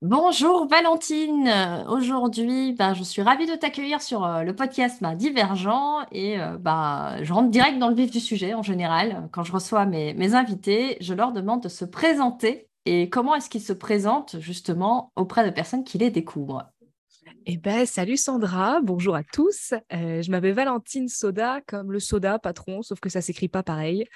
Bonjour Valentine, aujourd'hui ben, je suis ravie de t'accueillir sur euh, le podcast ben, Divergent et euh, ben, je rentre direct dans le vif du sujet en général. Quand je reçois mes, mes invités, je leur demande de se présenter et comment est-ce qu'ils se présentent justement auprès de personnes qui les découvrent. Eh ben, salut Sandra, bonjour à tous. Euh, je m'appelle Valentine Soda, comme le soda patron, sauf que ça s'écrit pas pareil.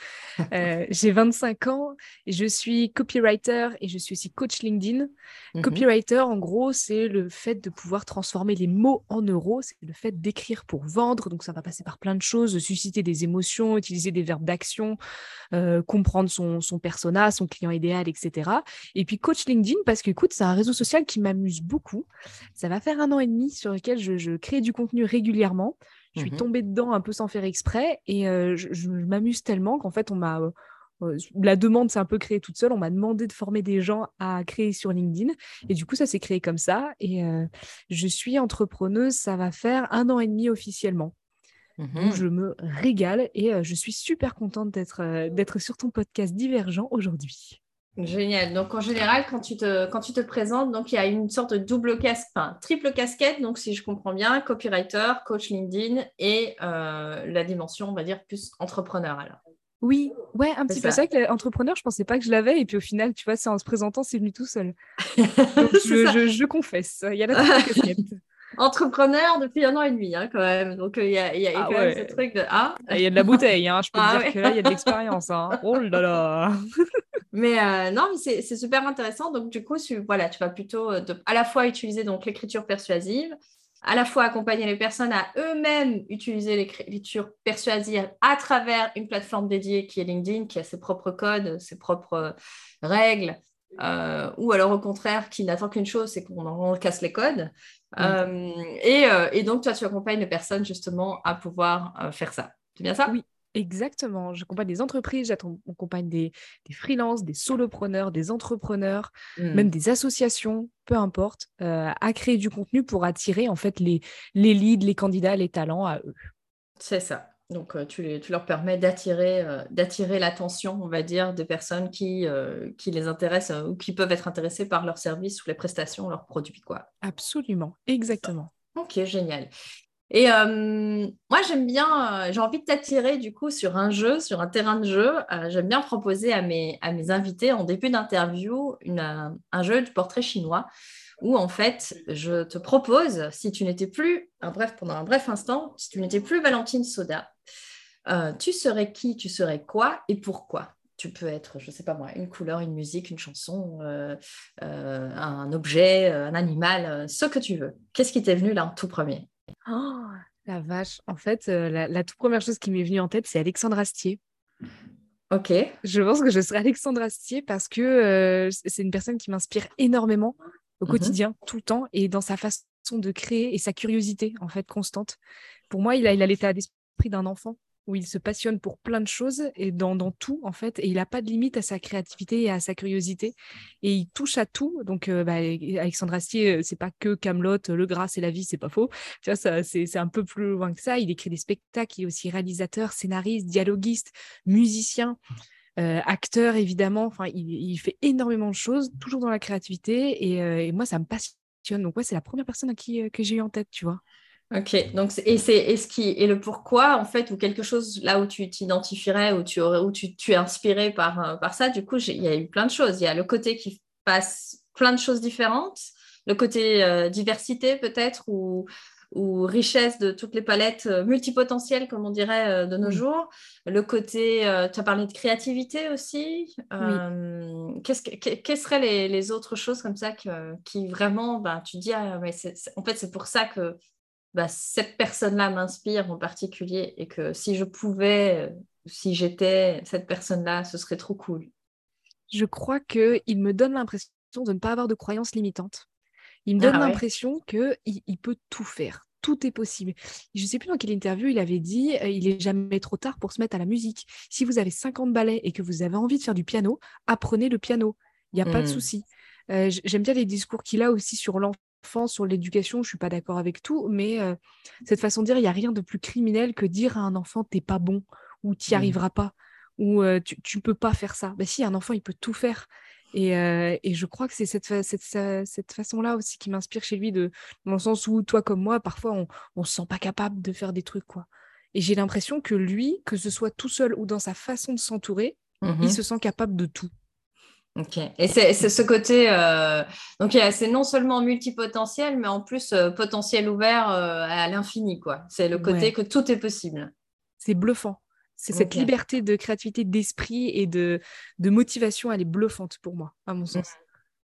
Euh, j'ai 25 ans et je suis copywriter et je suis aussi coach LinkedIn. Mhm. Copywriter, en gros, c'est le fait de pouvoir transformer les mots en euros, c'est le fait d'écrire pour vendre. Donc ça va passer par plein de choses, susciter des émotions, utiliser des verbes d'action, euh, comprendre son, son persona, son client idéal, etc. Et puis coach LinkedIn, parce que écoute, c'est un réseau social qui m'amuse beaucoup. Ça va faire un an et demi sur lequel je, crée du contenu régulièrement. Je suis mmh tombée dedans un peu sans faire exprès et euh, je, m'amuse tellement qu'en fait, on m'a. Euh, euh, la demande s'est un peu créée toute seule. On m'a demandé de former des gens à créer sur LinkedIn. Et du coup, ça s'est créé comme ça. Et je suis entrepreneuse, ça va faire un an et demi officiellement. Mmh je me régale et je suis super contente d'être sur ton podcast Divergent aujourd'hui. Génial. Donc en général, quand tu te, quand tu te présentes, donc il y a une sorte de double casquette, enfin triple casquette. Donc si je comprends bien, copywriter, coach LinkedIn et euh, la dimension, on va dire plus entrepreneur alors. Oui, ouais, un petit peu. C'est vrai que l'entrepreneur, je pensais pas que je l'avais, et puis au final, tu vois, c'est en se présentant, c'est venu tout seul. je, je, confesse, il y a la triple casquette. entrepreneur depuis un an et demi, hein, quand même. Donc, euh, il y a, y a ah quand même ce truc de Ah Il y a de la bouteille, hein, je peux ah dire que là, il y a de l'expérience. Hein. Oh là là Mais euh, non, c'est super intéressant. Donc, du coup, tu, voilà, tu vas plutôt euh, à la fois utiliser donc l'écriture persuasive, à la fois accompagner les personnes à eux-mêmes utiliser l'écriture persuasive à travers une plateforme dédiée qui est LinkedIn, qui a ses propres codes, ses propres règles, ou alors au contraire, qui n'attend qu'une chose, c'est qu'on en casse les codes. et, et, donc, toi, tu accompagnes les personnes justement à pouvoir faire ça. C'est bien ça? Oui, Exactement. J'accompagne des entreprises, j'accompagne des, des freelances, des solopreneurs, des entrepreneurs, même mmh. des associations, peu importe, euh, à créer du contenu pour attirer en fait les, les leads, les candidats, les talents à eux. C'est ça. Donc, euh, tu, tu, leur permets d'attirer, euh, d'attirer l'attention, on va dire, des personnes qui, qui les intéressent ou qui peuvent être intéressées par leurs services ou les prestations, leurs produits. Quoi. Absolument, exactement. Ok, génial. Et euh, moi, j'aime bien, euh, j'ai envie de t'attirer du coup sur un jeu, sur un terrain de jeu. Euh, j'aime bien proposer à mes, à mes invités en début d'interview un jeu du portrait chinois où en fait, je te propose, si tu n'étais plus, un bref, pendant un bref instant, si tu n'étais plus Valentine Soda, tu serais qui, tu serais quoi et pourquoi? Tu peux être, je ne sais pas moi, une couleur, une musique, une chanson, un objet, un animal, ce que tu veux. Qu'est-ce qui t'est venu là en tout premier? Oh, la vache. En fait, euh, la, toute première chose qui m'est venue en tête, c'est Alexandre Astier. Ok. Je pense que je serai Alexandre Astier parce que euh, c'est une personne qui m'inspire énormément au mmh quotidien, tout le temps, et dans sa façon de créer et sa curiosité, en fait, constante. Pour moi, il a l'état d'esprit d'un enfant où il se passionne pour plein de choses et dans, tout en fait et il n'a pas de limite à sa créativité et à sa curiosité. Et il touche à tout. Donc euh, bah, Alexandre Astier euh, c'est pas que Camelot le gras c'est la vie c'est pas faux. Tu vois ça c'est un peu plus loin que ça. Il écrit des spectacles il est aussi réalisateur scénariste dialoguiste musicien euh, acteur évidemment. Enfin il, fait énormément de choses toujours dans la créativité. Et, moi ça me passionne. Donc ouais c'est la première personne à qui que j'ai eu en tête tu vois Ok, donc et c'est ce qui et le pourquoi en fait ou quelque chose là où tu t'identifierais ou tu aurais où tu, tu es inspiré par euh, par ça. Du coup, il y a eu plein de choses. Il y a le côté qui passe plein de choses différentes, le côté euh, diversité peut-être ou ou richesse de toutes les palettes euh, multipotentielles, comme on dirait de nos jours. Le côté, tu as parlé de créativité aussi. Qu'est-ce quelles seraient les, les, autres choses comme ça que, qui vraiment, ben, tu dis, ah, mais en fait, c'est pour ça que bah, cette personne-là m'inspire en particulier et que si je pouvais, euh, si j'étais cette personne-là, ce serait trop cool. Je crois qu'il me donne l'impression de ne pas avoir de croyances limitantes. Il me donne ah l'impression qu'il il peut tout faire. Tout est possible. Je ne sais plus dans quelle interview il avait dit euh, il est jamais trop tard pour se mettre à la musique. Si vous avez 50 ballets et que vous avez envie de faire du piano, apprenez le piano. Il n'y a pas de mmh. souci. Euh, j'aime bien les discours qu'il a aussi sur l'enfant sur l'éducation, je suis pas d'accord avec tout, mais euh, cette façon de dire, il n'y a rien de plus criminel que dire à un enfant t'es pas bon ou t'y n'y mmh. arriveras pas ou euh, tu, ne peux pas faire ça. Ben si, un enfant il peut tout faire Et, euh, et, je crois que c'est cette, cette, cette façon-là aussi qui m'inspire chez lui, de, dans le sens où toi comme moi, parfois, on ne se sent pas capable de faire des trucs. quoi. Et j'ai l'impression que lui, que ce soit tout seul ou dans sa façon de s'entourer, il mm-hmm. se sent capable de tout. Ok. Et c'est ce côté, euh, donc c'est non seulement multipotentiel, mais en plus euh, potentiel ouvert euh, à l'infini, quoi. C'est le côté que tout est possible. C'est bluffant. C'est cette liberté de créativité, d'esprit et de, de motivation, elle est bluffante pour moi, à mon sens.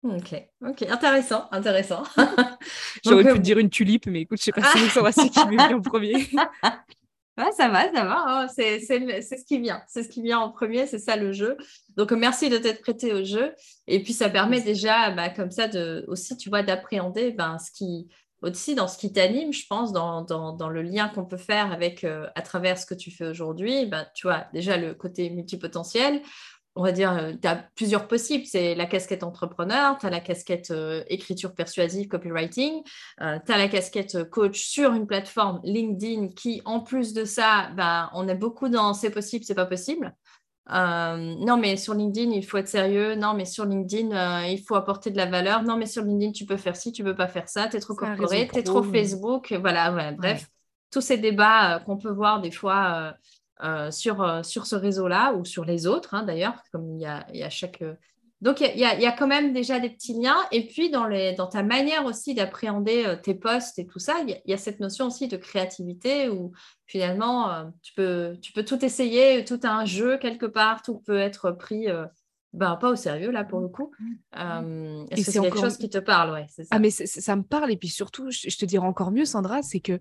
Ok, ok, intéressant, intéressant. J'aurais pu te dire une tulipe, mais écoute, je sais pas si c'est ce qui me vient en premier. ça va, ça va. Hein. C'est ce qui vient. C'est ce qui vient en premier, c'est ça le jeu. Donc, merci de t'être prêté au jeu. Et puis, ça permet déjà, bah, comme ça, de, aussi, tu vois, d'appréhender ben, ce qui, aussi dans ce qui t'anime, je pense, dans, dans, le lien qu'on peut faire avec, euh, à travers ce que tu fais aujourd'hui. Ben, tu vois, déjà le côté multipotentiel on va dire, euh, tu as plusieurs possibles. C'est la casquette entrepreneur, tu as la casquette euh, écriture persuasive, copywriting, euh, tu as la casquette coach sur une plateforme LinkedIn qui, en plus de ça, ben, on est beaucoup dans c'est possible, c'est pas possible. non, mais sur LinkedIn, il faut être sérieux. Non, mais sur LinkedIn, il faut apporter de la valeur. Non, mais sur LinkedIn, tu peux faire ci, tu peux pas faire ça. Tu es trop corporé, tu es trop Facebook. Voilà, bref, tous ces débats qu'on peut voir des fois sur, euh, sur ce réseau-là ou sur les autres, hein, d'ailleurs, comme il y a, il y a chaque... Euh, donc, il y, a, y, a, quand même déjà des petits liens. Et puis, dans, les, dans ta manière aussi d'appréhender tes postes et tout ça, il y, a, cette notion aussi de créativité où finalement, tu, peux, tu peux tout essayer, tout un jeu quelque part, tout peut être pris ben, pas au sérieux là pour le coup. Est-ce que c'est quelque chose qui te parle? Ouais, ça. Ah mais ça me parle et puis surtout, je, je te dirais encore mieux Sandra, c'est que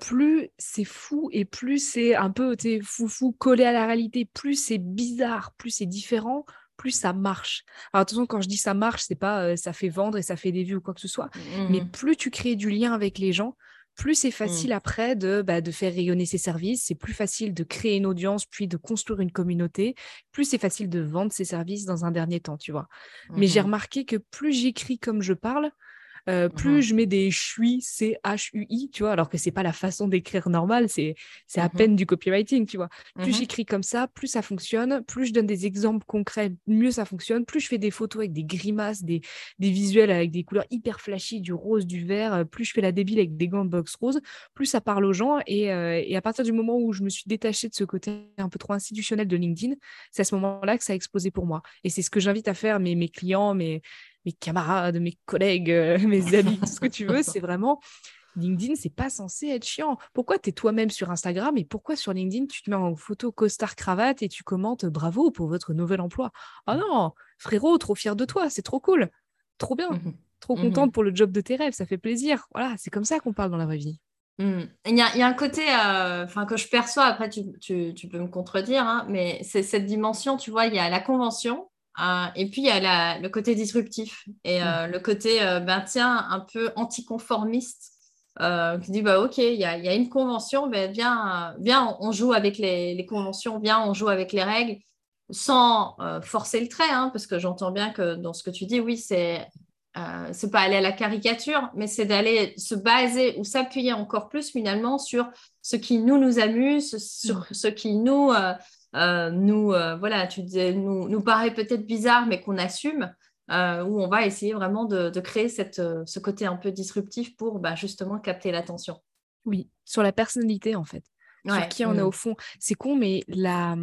plus c'est fou et plus c'est un peu fou collé à la réalité, plus c'est bizarre, plus c'est différent, plus ça marche. Alors attention, quand je dis ça marche, c'est pas euh, ça fait vendre et ça fait des vues ou quoi que ce soit, mais mmh. plus tu crées du lien avec les gens, plus c'est mmh. facile après de, bah, de faire rayonner ses services, c'est plus facile de créer une audience, puis de construire une communauté, plus c'est facile de vendre ses services dans un dernier temps, tu vois. Mais j'ai mmh remarqué que plus j'écris comme je parle, euh, plus mmh je mets des chui, C-H-U-I, tu vois, alors que c'est pas la façon d'écrire normale, c'est à mmh peine du copywriting, tu vois. Plus mmh j'écris comme ça, plus ça fonctionne, plus je donne des exemples concrets, mieux ça fonctionne, plus je fais des photos avec des grimaces, des, des visuels avec des couleurs hyper flashy, du rose, du vert, plus je fais la débile avec des gants de box rose, plus ça parle aux gens. Et, euh, et à partir du moment où je me suis détachée de ce côté un peu trop institutionnel de LinkedIn, c'est à ce moment-là que ça a explosé pour moi. Et c'est ce que j'invite à faire mes, mes clients, mes, mes camarades, mes collègues, euh, mes amis, tout ce que tu veux. C'est vraiment LinkedIn, c'est pas censé être chiant. Pourquoi tu es toi-même sur Instagram et pourquoi sur LinkedIn tu te mets en photo costard cravate et tu commentes bravo pour votre nouvel emploi? Ah non, frérot, trop fier de toi, c'est trop cool, trop bien, mmh trop mmh contente pour le job de tes rêves, ça fait plaisir. Voilà, c'est comme ça qu'on parle dans la vraie vie. Mmh. Il, y a, un côté euh, que je perçois, après tu, peux me contredire, hein, mais c'est cette dimension, tu vois, il y a la convention euh, et puis, il y a le côté disruptif et euh, le côté, euh, ben, tiens, un peu anticonformiste, qui dit, bah, OK, il y a, une convention, ben, viens, viens, on joue avec les, conventions, viens, on joue avec les règles, sans forcer le trait, hein, parce que j'entends bien que dans ce que tu dis, oui, c'est c'est pas aller à la caricature, mais c'est d'aller se baser ou s'appuyer encore plus finalement sur ce qui nous nous amuse, sur mm. ce qui nous euh, nous, euh, voilà, tu disais, nous, nous paraît peut-être bizarre, mais qu'on assume, euh, où on va essayer vraiment de, créer cette, ce côté un peu disruptif pour bah, justement capter l'attention. Oui, sur la personnalité en fait. Sur qui on est mm. au fond. C'est con, mais la,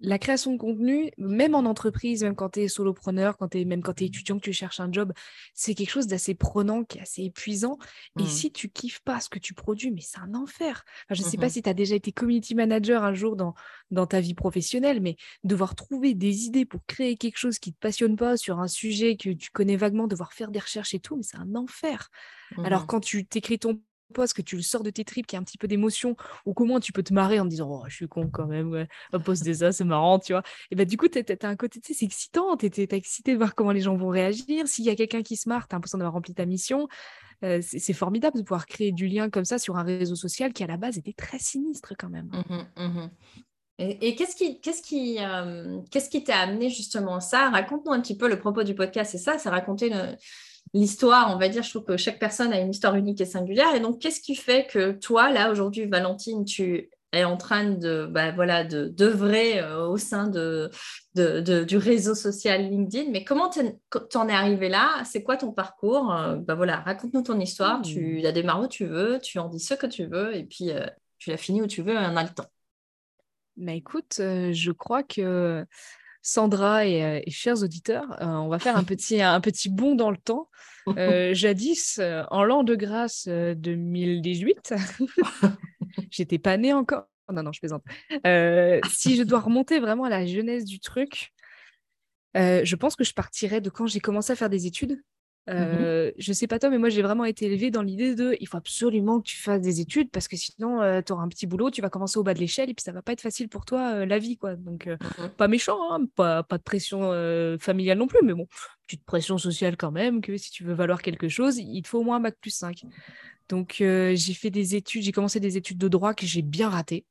la création de contenu, même en entreprise, même quand tu es solopreneur, quand es, même quand tu es étudiant, que tu cherches un job, c'est quelque chose d'assez prenant, qui est assez épuisant. Et mmh. si tu kiffes pas ce que tu produis, mais c'est un enfer. je ne sais pas mmh si tu as déjà été community manager un jour dans, dans ta vie professionnelle, mais devoir trouver des idées pour créer quelque chose qui ne te passionne pas sur un sujet que tu connais vaguement, devoir faire des recherches et tout, mais c'est un enfer. Alors mmh quand tu t'écris ton poste, que tu le sors de tes tripes, qu'il y a un petit peu d'émotion, ou qu'au moins tu peux te marrer en disant Oh, je suis con quand même, ouais, un poste des ça, c'est marrant, tu vois? Et bah, du coup, tu as, un côté, tu sais, c'est excitant, tu es, excité de voir comment les gens vont réagir. S'il y a quelqu'un qui se marre, tu as l'impression d'avoir rempli ta mission. Euh, c'est formidable de pouvoir créer du lien comme ça sur un réseau social qui, à la base, était très sinistre quand même. Mmh mmh et, qu'est-ce qui qu'est-ce euh, qu'est-ce t'a amené justement ça? Raconte-nous un petit peu le propos du podcast, c'est ça, c'est raconter une l'histoire, on va dire, je trouve que chaque personne a une histoire unique et singulière. Et donc, qu'est-ce qui fait que toi, là, aujourd'hui, Valentine, tu est en train de, bah, voilà, de d'œuvrer au sein de, de, du réseau social LinkedIn? Mais comment tu en es arrivé là? C'est quoi ton parcours? Bah, voilà, Raconte-nous ton histoire. Tu mmh. la démarres où tu veux, tu en dis ce que tu veux, et puis tu la finis où tu veux, on a le temps. Bah écoute, je crois que Sandra et, chers auditeurs, on va faire un petit, un petit bond dans le temps. jadis, en l'an de grâce 2018, j'étais pas née encore. Non, non, je plaisante. si je dois remonter vraiment à la jeunesse du truc, je pense que je partirais de quand j'ai commencé à faire des études. Mmh euh, je sais pas toi, mais moi j'ai vraiment été élevée dans l'idée de il faut absolument que tu fasses des études parce que sinon euh, tu auras un petit boulot, tu vas commencer au bas de l'échelle et puis ça va pas être facile pour toi euh, la vie quoi. Donc mmh pas méchant, hein, pas, pas de pression familiale non plus, mais bon, petite pression sociale quand même que si tu veux valoir quelque chose, il te faut au moins un bac plus 5. Donc j'ai fait des études, j'ai commencé des études de droit que j'ai bien ratées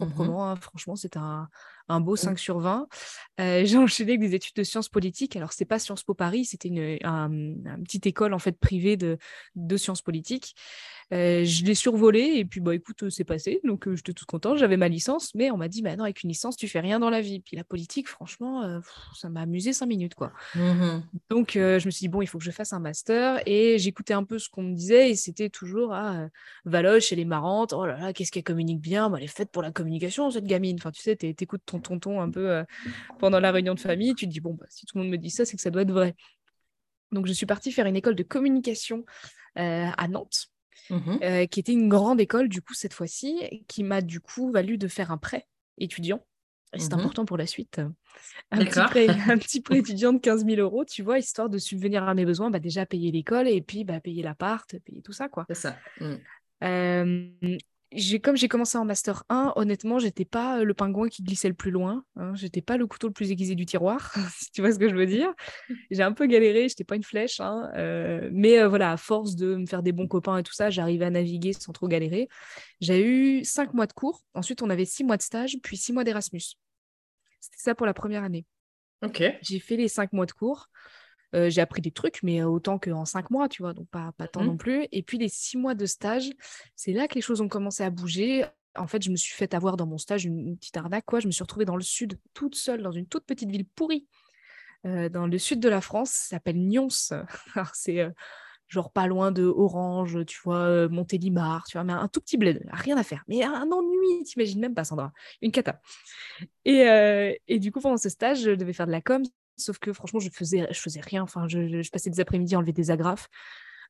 Mmh proprement. Hein. Franchement, c'est un, un, beau 5 mmh. sur 20. Euh, j'ai enchaîné avec des études de sciences politiques. Alors, c'est pas Sciences Po Paris, c'était une, une, petite école en fait privée de, de sciences politiques. Euh, je l'ai survolé et puis, bah, écoute, c'est passé. Donc, euh, j'étais toute contente. J'avais ma licence, mais on m'a dit, bah, non, avec une licence, tu fais rien dans la vie. Puis la politique, franchement, ça m'a amusé cinq minutes, quoi. Mmh Donc, je me suis dit, bon, il faut que je fasse un master. Et j'écoutais un peu ce qu'on me disait et c'était toujours, ah, Valoche, elle est marrante. Oh là là, qu'est-ce qu'elle communique bien. Bah, elle est faite pour la communication, cette gamine. Enfin, tu sais, t'écoutes ton tonton un peu pendant la réunion de famille. Tu te dis, bon, bah, si tout le monde me dit ça, c'est que ça doit être vrai. Donc, je suis partie faire une école de communication à Nantes. Mmh euh, qui était une grande école, du coup, cette fois-ci, qui m'a du coup valu de faire un prêt étudiant. c'est mmh important pour la suite. Un petit, prêt, un petit, prêt, étudiant de 15 000 euros, tu vois, histoire de subvenir à mes besoins, bah, déjà payer l'école et puis bah, payer l'appart, payer tout ça, quoi. C'est ça. Mmh. Euh, comme j'ai commencé en master 1, honnêtement, j'étais pas euh, le pingouin qui glissait le plus loin. Hein. J'étais pas le couteau le plus aiguisé du tiroir, si tu vois ce que je veux dire. J'ai un peu galéré, j'étais pas une flèche, hein, euh, mais euh, voilà, à force de me faire des bons copains et tout ça, j'arrivais à naviguer sans trop galérer. J'ai eu cinq mois de cours. Ensuite, on avait six mois de stage, puis six mois d'Erasmus. C'était ça pour la première année. Ok. J'ai fait les cinq mois de cours. Euh, j'ai appris des trucs, mais autant qu'en cinq mois, tu vois, donc pas, pas tant mmh non plus. Et puis les six mois de stage, c'est là que les choses ont commencé à bouger. En fait, je me suis fait avoir dans mon stage une, petite arnaque, quoi. Je me suis retrouvée dans le sud, toute seule, dans une toute petite ville pourrie, euh, dans le sud de la France, ça s'appelle Nyons. Alors, c'est genre pas loin de Orange, tu vois, Montélimar, tu vois, mais un tout petit bled, rien à faire. Mais un ennui, t'imagines même pas, Sandra. Une cata. Et, et, du coup, pendant ce stage, je devais faire de la com, Sauf que franchement, je faisais, je faisais rien. Enfin, je, passais des après-midi à enlever des agrafes.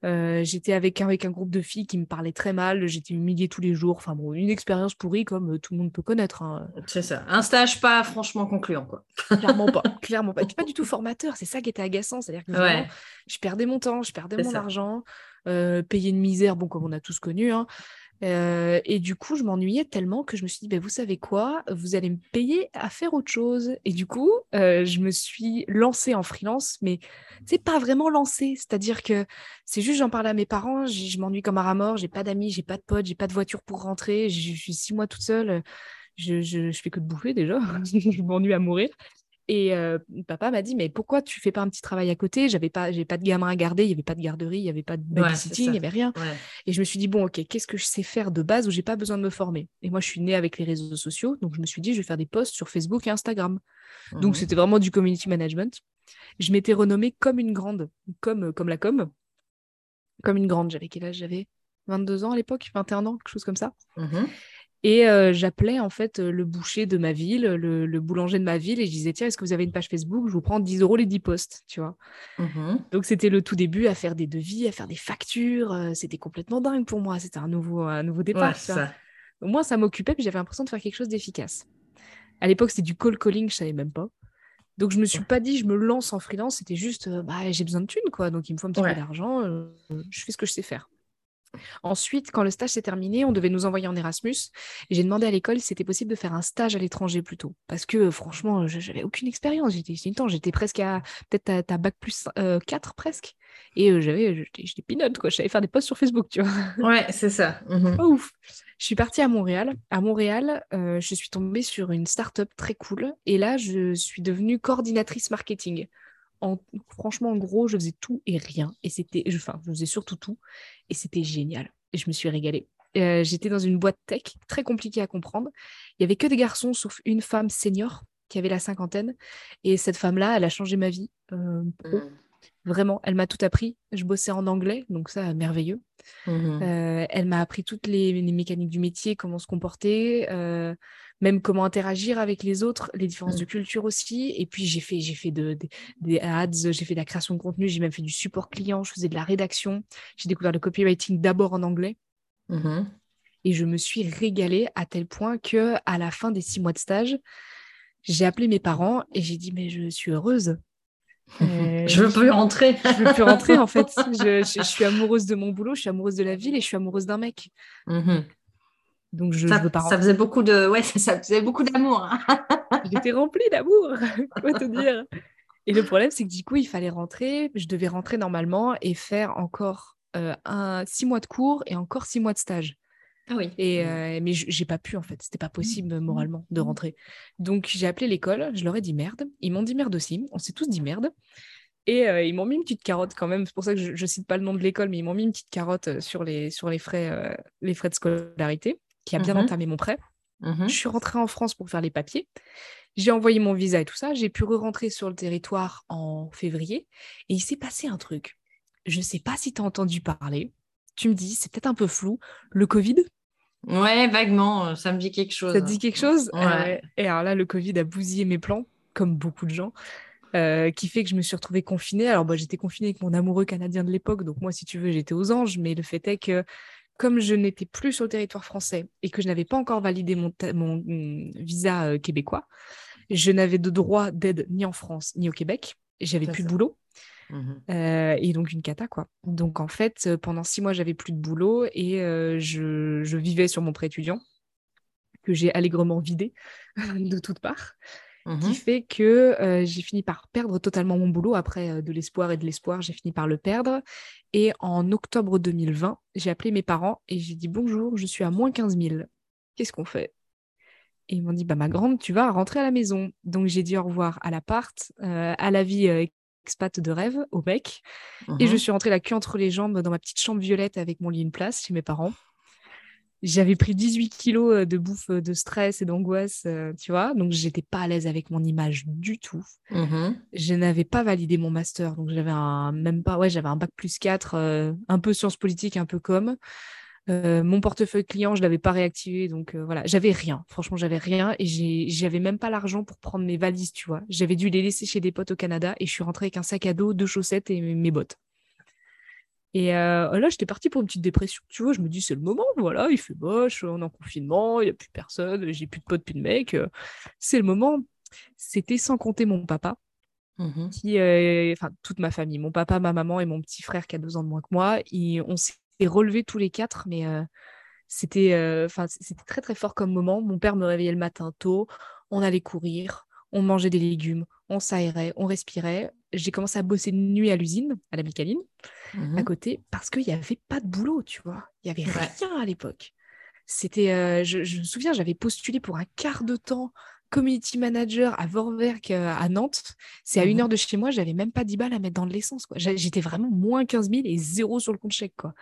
Euh, j'étais avec, avec un groupe de filles qui me parlaient très mal. J'étais humiliée tous les jours. Enfin bon, une expérience pourrie comme euh, tout le monde peut connaître. Hein. C'est ça. Un stage pas franchement concluant, quoi. Clairement pas. Clairement pas. pas du tout formateur. C'est ça qui était agaçant. C'est-à-dire que je perdais mon temps, je perdais mon argent. Euh, payer une misère, bon, comme on a tous connu. Hein. Euh, et du coup, je m'ennuyais tellement que je me suis dit, bah, vous savez quoi, vous allez me payer à faire autre chose. Et du coup, euh, je me suis lancée en freelance, mais c'est pas vraiment lancée. C'est-à-dire que c'est juste, j'en parle à mes parents, je m'ennuie comme un mort, j'ai pas d'amis, j'ai pas de potes, j'ai pas de voiture pour rentrer, je suis six mois toute seule. Je, je, je, fais que de bouffer déjà, je m'ennuie à mourir. Et papa m'a dit, mais pourquoi tu fais pas un petit travail à côté? J'avais pas, j'ai pas de gamin à garder, il y avait pas de garderie, il y avait pas de babysitting, il y avait rien. Et je me suis dit, bon, ok, qu'est-ce que je sais faire de base où j'ai pas besoin de me former? Et moi, je suis née avec les réseaux sociaux, donc je me suis dit, je vais faire des posts sur Facebook et Instagram. Donc mmh c'était vraiment du community management. Je m'étais renommée comme une grande, comme, comme la com, comme une grande. J'avais quel âge? J'avais 22 ans à l'époque, 21 ans, quelque chose comme ça. Mmh et euh, j'appelais en fait euh, le boucher de ma ville, le, boulanger de ma ville, et je disais tiens, est-ce que vous avez une page Facebook? Je vous prends 10 euros les 10 posts, tu vois. Mmh Donc c'était le tout début à faire des devis, à faire des factures. Euh, c'était complètement dingue pour moi. C'était un nouveau, un nouveau départ. ça. Au moins, ça m'occupait, puis j'avais l'impression de faire quelque chose d'efficace. À l'époque, c'était du call calling, je savais même pas. Donc je me suis pas dit je me lance en freelance, c'était juste bah, j'ai besoin de thunes quoi, donc il me faut un petit peu d'argent, je fais ce que je sais faire. Ensuite, quand le stage s'est terminé, on devait nous envoyer en Erasmus. Et j'ai demandé à l'école si c'était possible de faire un stage à l'étranger plutôt. Parce que franchement, j'avais aucune expérience. J'étais, j'étais presque à peut-être à, bac plus 4 euh, presque. Et euh, j'avais, j'étais pinote, quoi. Je savais faire des posts sur Facebook, tu vois. Ouais, c'est ça. Mmh ouf. Je suis partie à Montréal. À Montréal, euh, je suis tombée sur une start-up très cool. Et là, je suis devenue coordinatrice marketing franchement, en gros, je faisais tout et rien. Et c'était, enfin, je faisais surtout tout. Et c'était génial. Et je me suis régalée. J'étais dans une boîte tech très compliquée à comprendre. Il y avait que des garçons, sauf une femme senior qui avait la cinquantaine. Et cette femme-là, elle a changé ma vie. Mmh. Vraiment, elle m'a tout appris. Je bossais en anglais, donc ça, merveilleux. Mmh elle m'a appris toutes les, mécaniques du métier, comment se comporter, même comment interagir avec les autres, les différences de mmh. culture aussi. Et puis, j'ai fait, j'ai fait de, des ads, j'ai fait de la création de contenu, j'ai même fait du support client, je faisais de la rédaction. J'ai découvert le copywriting d'abord en anglais. Mmh et je me suis régalée à tel point que à la fin des six mois de stage, j'ai appelé mes parents et j'ai dit mais je suis heureuse. Euh, je veux plus rentrer. je veux plus rentrer en fait. Je, suis amoureuse de mon boulot, je suis amoureuse de la ville et je suis amoureuse d'un mec. Mhm. Donc je, ça, veux pas Ça faisait beaucoup de, ouais, ça, faisait beaucoup d'amour. Hein. J'étais remplie d'amour, quoi te dire. Et le problème, c'est que du coup, il fallait rentrer. Je devais rentrer normalement et faire encore euh, un, six mois de cours et encore six mois de stage. Ah oui. Et, mmh. euh, mais j'ai pas pu en fait, c'était pas possible mmh. moralement de mmh. rentrer. Donc j'ai appelé l'école, je leur ai dit merde. Ils m'ont dit merde aussi, on s'est tous dit merde. Et euh, ils m'ont mis une petite carotte quand même. C'est pour ça que je, ne cite pas le nom de l'école, mais ils m'ont mis une petite carotte sur les, sur les, frais, les frais de scolarité, qui a bien entamé mon prêt. Je suis rentrée en France pour faire les papiers. J'ai envoyé mon visa et tout ça. J'ai pu re-rentrer sur le territoire en février. Et il s'est passé un truc. Je sais pas si tu as entendu parler. Tu me dis, c'est peut-être un peu flou. Le Covid Ouais, vaguement, euh, ça me dit quelque chose. Ça te dit quelque chose? Ouais. Et alors là, le Covid a bousillé mes plans, comme beaucoup de gens, euh, qui fait que je me suis retrouvée confinée. Alors, bah, j'étais confinée avec mon amoureux canadien de l'époque, donc moi, si tu veux, j'étais aux anges, mais le fait est que comme je n'étais plus sur le territoire français et que je n'avais pas encore validé mon, mon mm, visa euh, québécois, je n'avais de droit d'aide ni en France ni au Québec. J'avais plus de boulot. Mmh euh, et donc une cata, quoi. Donc en fait, euh, pendant six mois, j'avais plus de boulot et euh, je, vivais sur mon prêt étudiant que j'ai allègrement vidé de toutes parts. Mmh qui fait que j'ai fini par perdre totalement mon boulot après de l'espoir et de l'espoir, j'ai fini par le perdre. Et en octobre 2020, j'ai appelé mes parents et j'ai dit bonjour, je suis à moins 15 000. Qu'est-ce qu'on fait? Et ils m'ont dit, bah, ma grande, tu vas rentrer à la maison. Donc, j'ai dit au revoir à l'appart, à la vie expat de rêve au bec. Et je mmh suis rentrée la queue entre les jambes dans ma petite chambre violette avec mon lit une place chez mes parents. J'avais pris 18 kilos euh, de bouffe euh, de stress et d'angoisse, euh, tu vois. Donc, j'étais pas à l'aise avec mon image du tout. Mmh je n'avais pas validé mon master. Donc, j'avais un, même pas, ouais, j'avais un bac plus 4, un peu sciences politiques, un peu comme. Euh, mon portefeuille client, je l'avais pas réactivé, donc euh, voilà, j'avais rien. Franchement, j'avais rien et j'avais même pas l'argent pour prendre mes valises, tu vois. J'avais dû les laisser chez des potes au Canada et je suis rentrée avec un sac à dos, deux chaussettes et mes bottes. Et euh, là, j'étais partie pour une petite dépression, tu vois. Je me dis, c'est le moment, voilà, il fait moche, on est en confinement, il n'y a plus personne, j'ai plus de potes, plus de mecs. c'est le moment. C'était sans compter mon papa, mmh qui, enfin, toute ma famille, mon papa, ma maman et mon petit frère qui a deux ans de moins que moi. on s'est et relevé tous les quatre, mais euh, c'était euh, enfin c'était très très fort comme moment. Mon père me réveillait le matin tôt, on allait courir, on mangeait des légumes, on s'aérait, on respirait. J'ai commencé à bosser de nuit à l'usine, à la Micaline, à mmh côté, parce qu'il n'y avait pas de boulot, tu vois. Il n'y avait rien à l'époque. C'était, euh, je, je, me souviens, j'avais postulé pour un quart de temps community manager à Vorwerk euh, à Nantes. C'est à une mmh heure de chez moi, j'avais même pas 10 balles à mettre dans de l'essence. J'étais vraiment moins 15 000 et zéro sur le compte chèque. Quoi.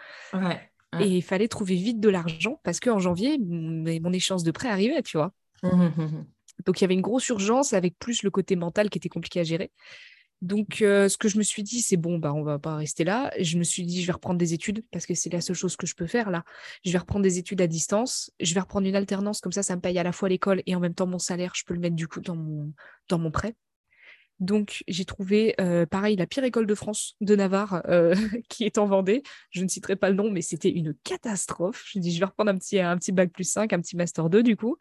Et il fallait trouver vite de l'argent parce qu'en janvier, mon échéance de prêt arrivait, tu vois. Mmh Donc il y avait une grosse urgence avec plus le côté mental qui était compliqué à gérer. Donc, euh, ce que je me suis dit, c'est bon, bah, on va pas rester là. Je me suis dit, je vais reprendre des études parce que c'est la seule chose que je peux faire là. Je vais reprendre des études à distance. Je vais reprendre une alternance, comme ça, ça me paye à la fois l'école et en même temps mon salaire. Je peux le mettre du coup dans mon, dans mon prêt. Donc, j'ai trouvé, euh, pareil, la pire école de France de Navarre euh, qui est en Vendée. Je ne citerai pas le nom, mais c'était une catastrophe. Je dis, je vais reprendre un petit, un petit bac plus 5, un petit master 2 du coup.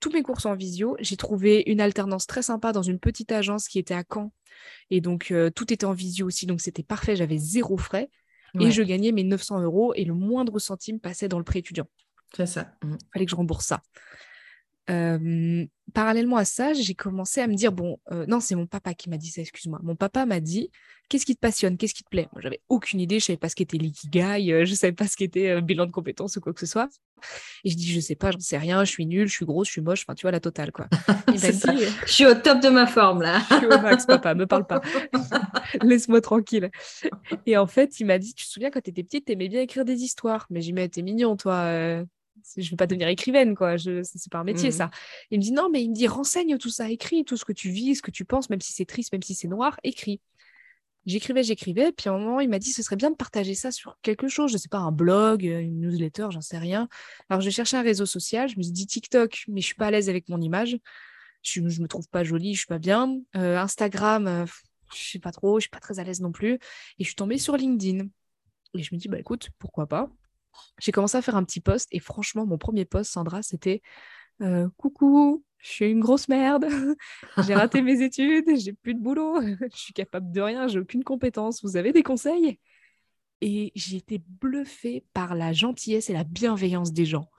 Tous mes cours sont en visio. J'ai trouvé une alternance très sympa dans une petite agence qui était à Caen et donc, euh, tout était en visio aussi, donc c'était parfait. J'avais zéro frais et je gagnais mes 900 euros et le moindre centime passait dans le prêt étudiant. C'est ça. Il mmh. fallait que je rembourse ça. Parallèlement à ça, j'ai commencé à me dire bon, non, c'est mon papa qui m'a dit ça, excuse-moi. Mon papa m'a dit qu'est-ce qui te passionne, qu'est-ce qui te plaît? Moi, j'avais aucune idée, je savais pas ce qu'était l'ikigai, je savais pas ce qu'était bilan de compétences ou quoi que ce soit. Et je dis je sais pas, j'en sais rien, je suis nulle, je suis grosse, je suis moche, enfin tu vois la totale quoi. je suis au top de ma forme là. je suis au max, papa, me parle pas. Laisse-moi tranquille. Et en fait, il m'a dit tu te souviens quand tu étais petite, t'aimais bien écrire des histoires, mais j'y mets t'es mignon toi je veux pas devenir écrivaine, quoi. Je, c'est pas un métier, ça. Mmh. Il me dit non, mais il me dit renseigne tout ça, écris tout ce que tu vis, ce que tu penses, même si c'est triste, même si c'est noir, écris. J'écrivais, j'écrivais, puis à un moment, il m'a dit ce serait bien de partager ça sur quelque chose, je sais pas, un blog, une newsletter, j'en sais rien. Alors j'ai cherché un réseau social, je me suis dit TikTok, mais je suis pas à l'aise avec mon image, je, je me trouve pas jolie, je suis pas bien. Euh, Instagram, euh, je sais pas trop, je suis pas très à l'aise non plus. Et je suis tombée sur LinkedIn. Et je me dis, bah écoute, pourquoi pas? J'ai commencé à faire un petit post et franchement, mon premier post, Sandra, c'était euh, Coucou, je suis une grosse merde, j'ai raté mes études, j'ai plus de boulot, je suis capable de rien, j'ai aucune compétence, vous avez des conseils? Et j'ai été bluffée par la gentillesse et la bienveillance des gens.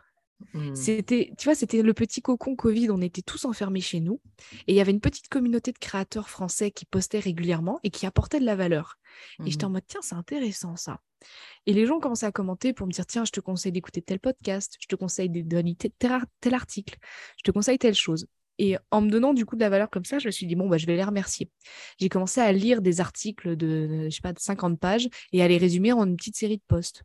Mmh. C'était, tu vois, c'était le petit cocon Covid, on était tous enfermés chez nous. Et il y avait une petite communauté de créateurs français qui postaient régulièrement et qui apportaient de la valeur. Et j'étais en mmh. mode, tiens, c'est intéressant ça. Et les gens commençaient à commenter pour me dire, tiens, je te conseille d'écouter tel podcast, je te conseille de donner tel, article, je te conseille telle chose. Et en me donnant du coup de la valeur comme ça, je me suis dit, bon, bah, je vais les remercier. J'ai commencé à lire des articles de, je sais pas, de 50 pages et à les résumer en une petite série de posts.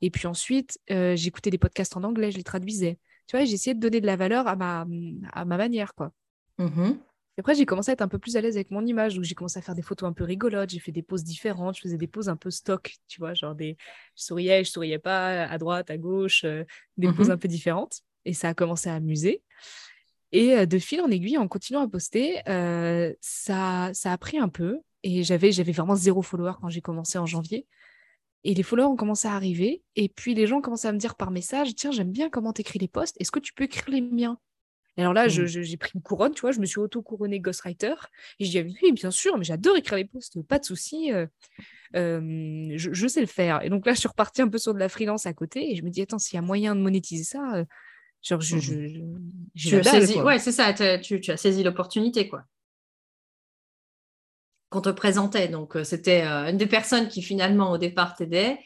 Et puis ensuite, euh, j'écoutais des podcasts en anglais, je les traduisais. Tu vois, j'essayais de donner de la valeur à ma, à ma manière, quoi. Mmh après, j'ai commencé à être un peu plus à l'aise avec mon image. Donc, j'ai commencé à faire des photos un peu rigolotes. J'ai fait des poses différentes. Je faisais des poses un peu stock, tu vois, genre des. Je souriais, je souriais pas, à droite, à gauche, euh, des poses mmh un peu différentes. Et ça a commencé à amuser. Et euh, de fil en aiguille, en continuant à poster, euh, ça, ça a pris un peu. Et j'avais, j'avais vraiment zéro follower quand j'ai commencé en janvier. Et les followers ont commencé à arriver. Et puis les gens ont commencé à me dire par message Tiens, j'aime bien comment tu écris les posts. Est-ce que tu peux écrire les miens? Et alors là, mmh. j'ai pris une couronne, tu vois, je me suis auto-couronnée ghostwriter. Et je dis, oui, bien sûr, mais j'adore écrire les posts, pas de souci, euh, je, sais le faire. Et donc là, je suis repartie un peu sur de la freelance à côté et je me dis, attends, s'il y a moyen de monétiser ça, euh, genre, je. Mmh tu as saisi, ouais, c'est ça, tu, as saisi l'opportunité, quoi. Qu'on te présentait. Donc, euh, c'était une des personnes qui finalement, au départ, t'aidait.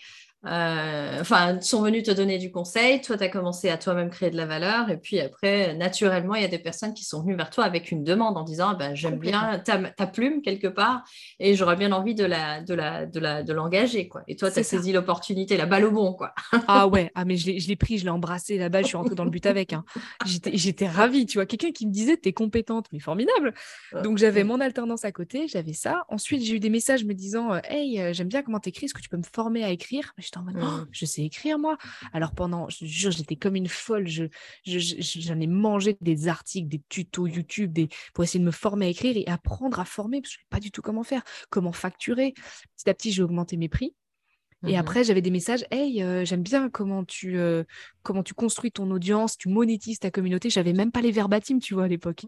Euh, enfin, sont venus te donner du conseil, toi, tu as commencé à toi-même créer de la valeur, et puis après, naturellement, il y a des personnes qui sont venues vers toi avec une demande en disant, ben, j'aime bien ta, plume quelque part, et j'aurais bien envie de la, de la, de la, de l'engager, quoi. Et toi, tu as saisi l'opportunité, la balle au bon, quoi. ah ouais, ah mais je l'ai pris, je l'ai embrassé là-bas, je suis rentrée dans le but avec. Hein. J'étais ravie, tu vois, quelqu'un qui me disait, t'es compétente, mais formidable. Donc j'avais mon alternance à côté, j'avais ça. Ensuite, j'ai eu des messages me disant, euh, hey, euh, j'aime bien comment t'écris, est-ce que tu peux me former à écrire? J'étais en mode, «Oh, mmh. je sais écrire moi. Alors pendant, je jure, j'étais comme une folle. Je, j'en ai mangé des articles, des tutos YouTube des, pour essayer de me former à écrire et apprendre à former, parce que je ne sais pas du tout comment faire, comment facturer. Petit à petit, j'ai augmenté mes prix. Et mmh après, j'avais des messages Hey, euh, j'aime bien comment tu, euh, comment tu construis ton audience, tu monétises ta communauté. J'avais même pas les verbatims, tu vois, à l'époque.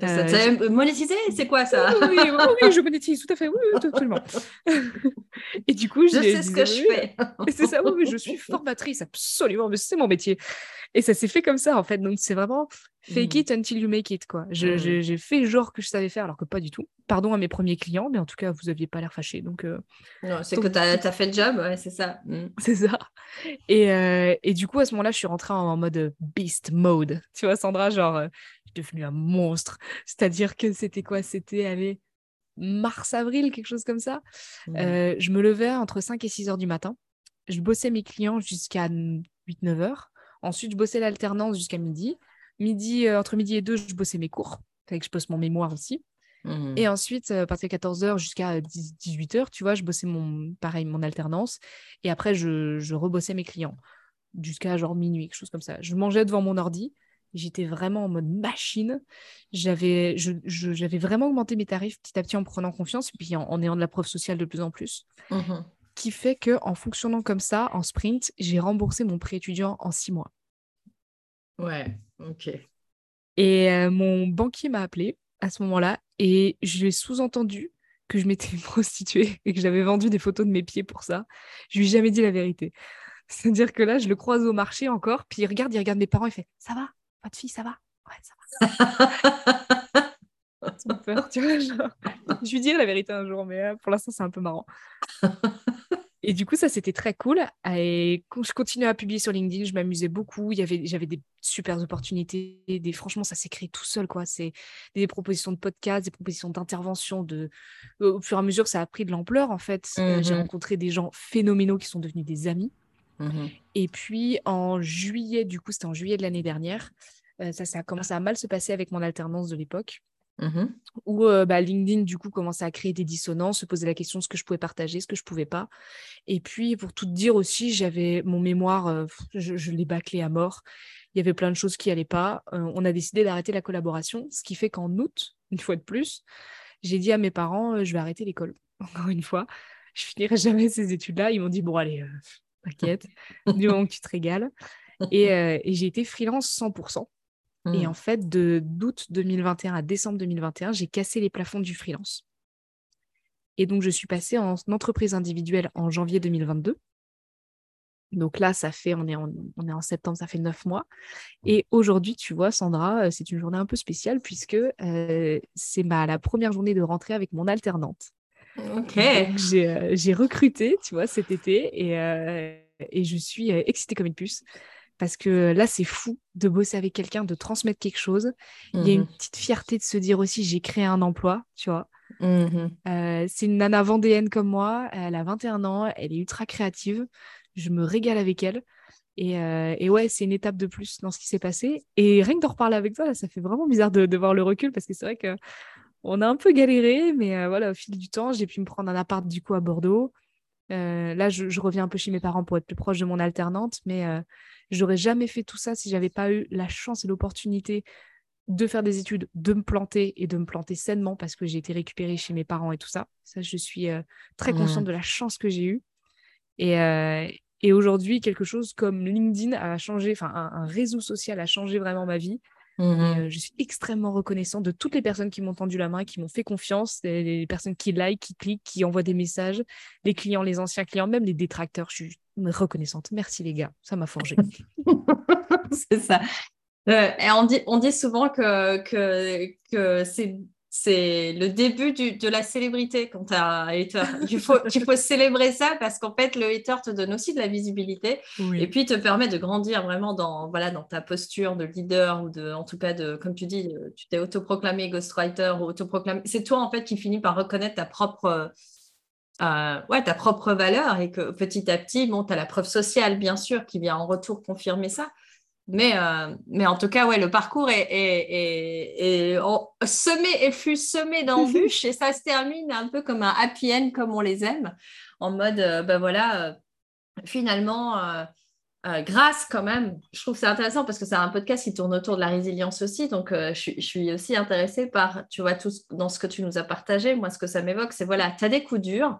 Euh, monétiser, c'est quoi ça? Oui, oui, je monétise, tout à fait, oui, totalement. et du coup, je sais ce que je fais. c'est ça, oui, je suis formatrice, absolument, mais c'est mon métier. Et ça s'est fait comme ça, en fait. Donc, c'est vraiment fake mmh. it until you make it, quoi. Mmh. J'ai fait genre que je savais faire, alors que pas du tout. Pardon à mes premiers clients, mais en tout cas, vous aviez pas l'air fâché. Donc, euh, c'est que tu as, fait le job, ouais, c'est ça. Mmh. C'est ça. Et, euh, et, du coup, à ce moment-là, je suis rentrée en, mode beast mode. Tu vois, Sandra, genre, euh, je suis devenue un monstre. C'est-à-dire que c'était quoi? C'était, allez, mars-avril, quelque chose comme ça. je me levais entre 5 et 6 heures du matin. Je bossais mes clients jusqu'à 8-9 heures. Ensuite, je bossais l'alternance jusqu'à midi. Midi, euh, entre midi et deux, je bossais mes cours. Fait que je bosse mon mémoire aussi. Mmh. Et ensuite, euh, à partir de 14h jusqu'à 18h, tu vois, je bossais mon, pareil, mon alternance. Et après, je, je rebossais mes clients jusqu'à genre minuit, quelque chose comme ça. Je mangeais devant mon ordi. J'étais vraiment en mode machine. J'avais, vraiment augmenté mes tarifs petit à petit en prenant confiance et puis en, ayant de la preuve sociale de plus en plus. Mmh qui fait que en fonctionnant comme ça, en sprint, j'ai remboursé mon prêt étudiant en six mois. Ouais, ok. Et euh, mon banquier m'a appelé à ce moment-là et je lui ai sous-entendu que je m'étais prostituée et que j'avais vendu des photos de mes pieds pour ça. Je lui ai jamais dit la vérité. C'est-à-dire que là, je le croise au marché encore, puis il regarde, il regarde mes parents, il fait Ça va? Votre fille, ça va? Ouais, ça va. peur, tu vois. Je lui dirai la vérité un jour, mais euh, pour l'instant, c'est un peu marrant. Et du coup, ça, c'était très cool. Et je continuais à publier sur LinkedIn, je m'amusais beaucoup. Il y avait, j'avais des super opportunités. Des, franchement, ça s'est créé tout seul, quoi. C'est des propositions de podcast, des propositions d'intervention. De... Au fur et à mesure, ça a pris de l'ampleur, en fait. Euh, j'ai mmh rencontré des gens phénoménaux qui sont devenus des amis. Mmh Et puis, en juillet, du coup, c'était en juillet de l'année dernière, euh, ça, ça a commencé à mal se passer avec mon alternance de l'époque. Mmh où bah, LinkedIn, du coup, commençait à créer des dissonances, se poser la question de ce que je pouvais partager, ce que je pouvais pas. Et puis, pour tout dire aussi, j'avais mon mémoire, je, l'ai bâclé à mort. Il y avait plein de choses qui allaient pas. on a décidé d'arrêter la collaboration, ce qui fait qu'en août, une fois de plus, j'ai dit à mes parents, je vais arrêter l'école. Encore une fois, je finirai jamais ces études-là. Ils m'ont dit, bon, allez, t'inquiète, du moment que tu te régales. Et, et j'ai été freelance 100%. Et mmh. en fait, de d'août 2021 à décembre 2021, j'ai cassé les plafonds du freelance. Et donc, je suis passée en entreprise individuelle en janvier 2022. Donc là, ça fait, on est en, on est en septembre, ça fait neuf mois. Et aujourd'hui, tu vois, Sandra, euh, c'est une journée un peu spéciale puisque euh, c'est ma la première journée de rentrée avec mon alternante. Ok. Euh, j'ai recruté, tu vois, cet été et, et je suis excitée comme une puce parce que là, c'est fou de bosser avec quelqu'un, de transmettre quelque chose. Il y a une mmh petite fierté de se dire aussi, j'ai créé un emploi, tu vois. Mmh euh, c'est une nana vendéenne comme moi, elle a 21 ans, elle est ultra créative, je me régale avec elle. Et, euh, et ouais, c'est une étape de plus dans ce qui s'est passé. Et rien que d'en reparler avec toi, ça fait vraiment bizarre de, voir le recul parce que c'est vrai que on a un peu galéré, mais euh, voilà, au fil du temps, j'ai pu me prendre un appart du coup à Bordeaux. là, je, je, reviens un peu chez mes parents pour être plus proche de mon alternante, mais J'aurais jamais fait tout ça si j'avais pas eu la chance et l'opportunité de faire des études, de me planter et de me planter sainement parce que j'ai été récupérée chez mes parents et tout ça. Ça, je suis euh, très consciente mmh. de la chance que j'ai eue. Et, euh, et aujourd'hui, quelque chose comme LinkedIn a changé, enfin, un, réseau social a changé vraiment ma vie. Mmh euh, je suis extrêmement reconnaissante de toutes les personnes qui m'ont tendu la main, qui m'ont fait confiance, les personnes qui like, qui cliquent, qui envoient des messages, les clients, les anciens clients, même les détracteurs. Je suis reconnaissante. Merci les gars, ça m'a forgé. c'est ça. Euh, et on dit, on dit souvent que, que, que c'est c'est le début du, de la célébrité quand tu as un hater. Il faut, il faut célébrer ça parce qu'en fait, le hater te donne aussi de la visibilité et puis te permet de grandir vraiment dans, voilà, dans ta posture de leader ou de, en tout cas, de, comme tu dis, tu t'es autoproclamé ghostwriter ou autoproclamé. C'est toi, en fait, qui finis par reconnaître ta propre euh, ouais, ta propre valeur et que petit à petit, bon, tu as la preuve sociale, bien sûr, qui vient en retour confirmer ça. Mais, euh, mais en tout cas, ouais, le parcours est, est, semé et fut semé d'embûches et ça se termine un peu comme un happy end comme on les aime, en mode, euh, ben voilà, finalement, grâce quand même, je trouve que c'est intéressant parce que c'est un podcast qui tourne autour de la résilience aussi, donc je, je, suis aussi intéressée par, tu vois, tout dans ce que tu nous as partagé, moi ce que ça m'évoque, c'est voilà, tu as des coups durs,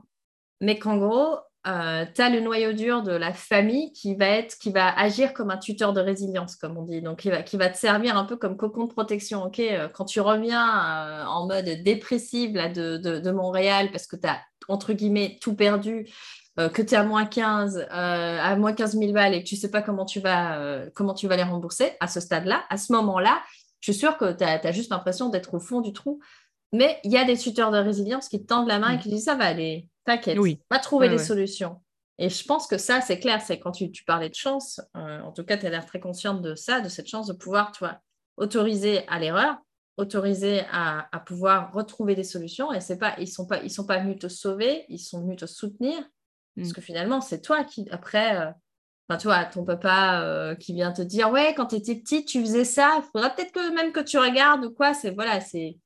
mais qu'en gros, euh, tu as le noyau dur de la famille qui va, être, qui va agir comme un tuteur de résilience, comme on dit. Donc, qui va, qui va te servir un peu comme cocon de protection. ok? Euh, quand tu reviens euh, en mode dépressif là, de, de, Montréal parce que tu as, entre guillemets, tout perdu, que tu es à moins 15, à moins 15 000 balles et que tu ne sais pas comment tu, vas, comment tu vas les rembourser à ce stade-là, à ce moment-là, je suis sûre que tu as, as, juste l'impression d'être au fond du trou. Mais il y a des tuteurs de résilience qui te tendent la main et mmh. qui disent ça va aller, T'inquiète, oui. va trouver des solutions. Et je pense que ça, c'est clair, c'est quand tu, parlais de chance, euh, en tout cas, tu as l'air très consciente de ça, de cette chance de pouvoir, tu vois, autoriser à l'erreur, autoriser à, pouvoir retrouver des solutions. Et c'est pas, ils sont pas, ils sont pas venus te sauver, ils sont venus te soutenir, parce mm. que finalement, c'est toi qui, après, euh, enfin, tu vois, ton papa euh, qui vient te dire, ouais, quand tu étais petite, tu faisais ça, il faudra peut-être que même que tu regardes ou quoi. C'est voilà, c'est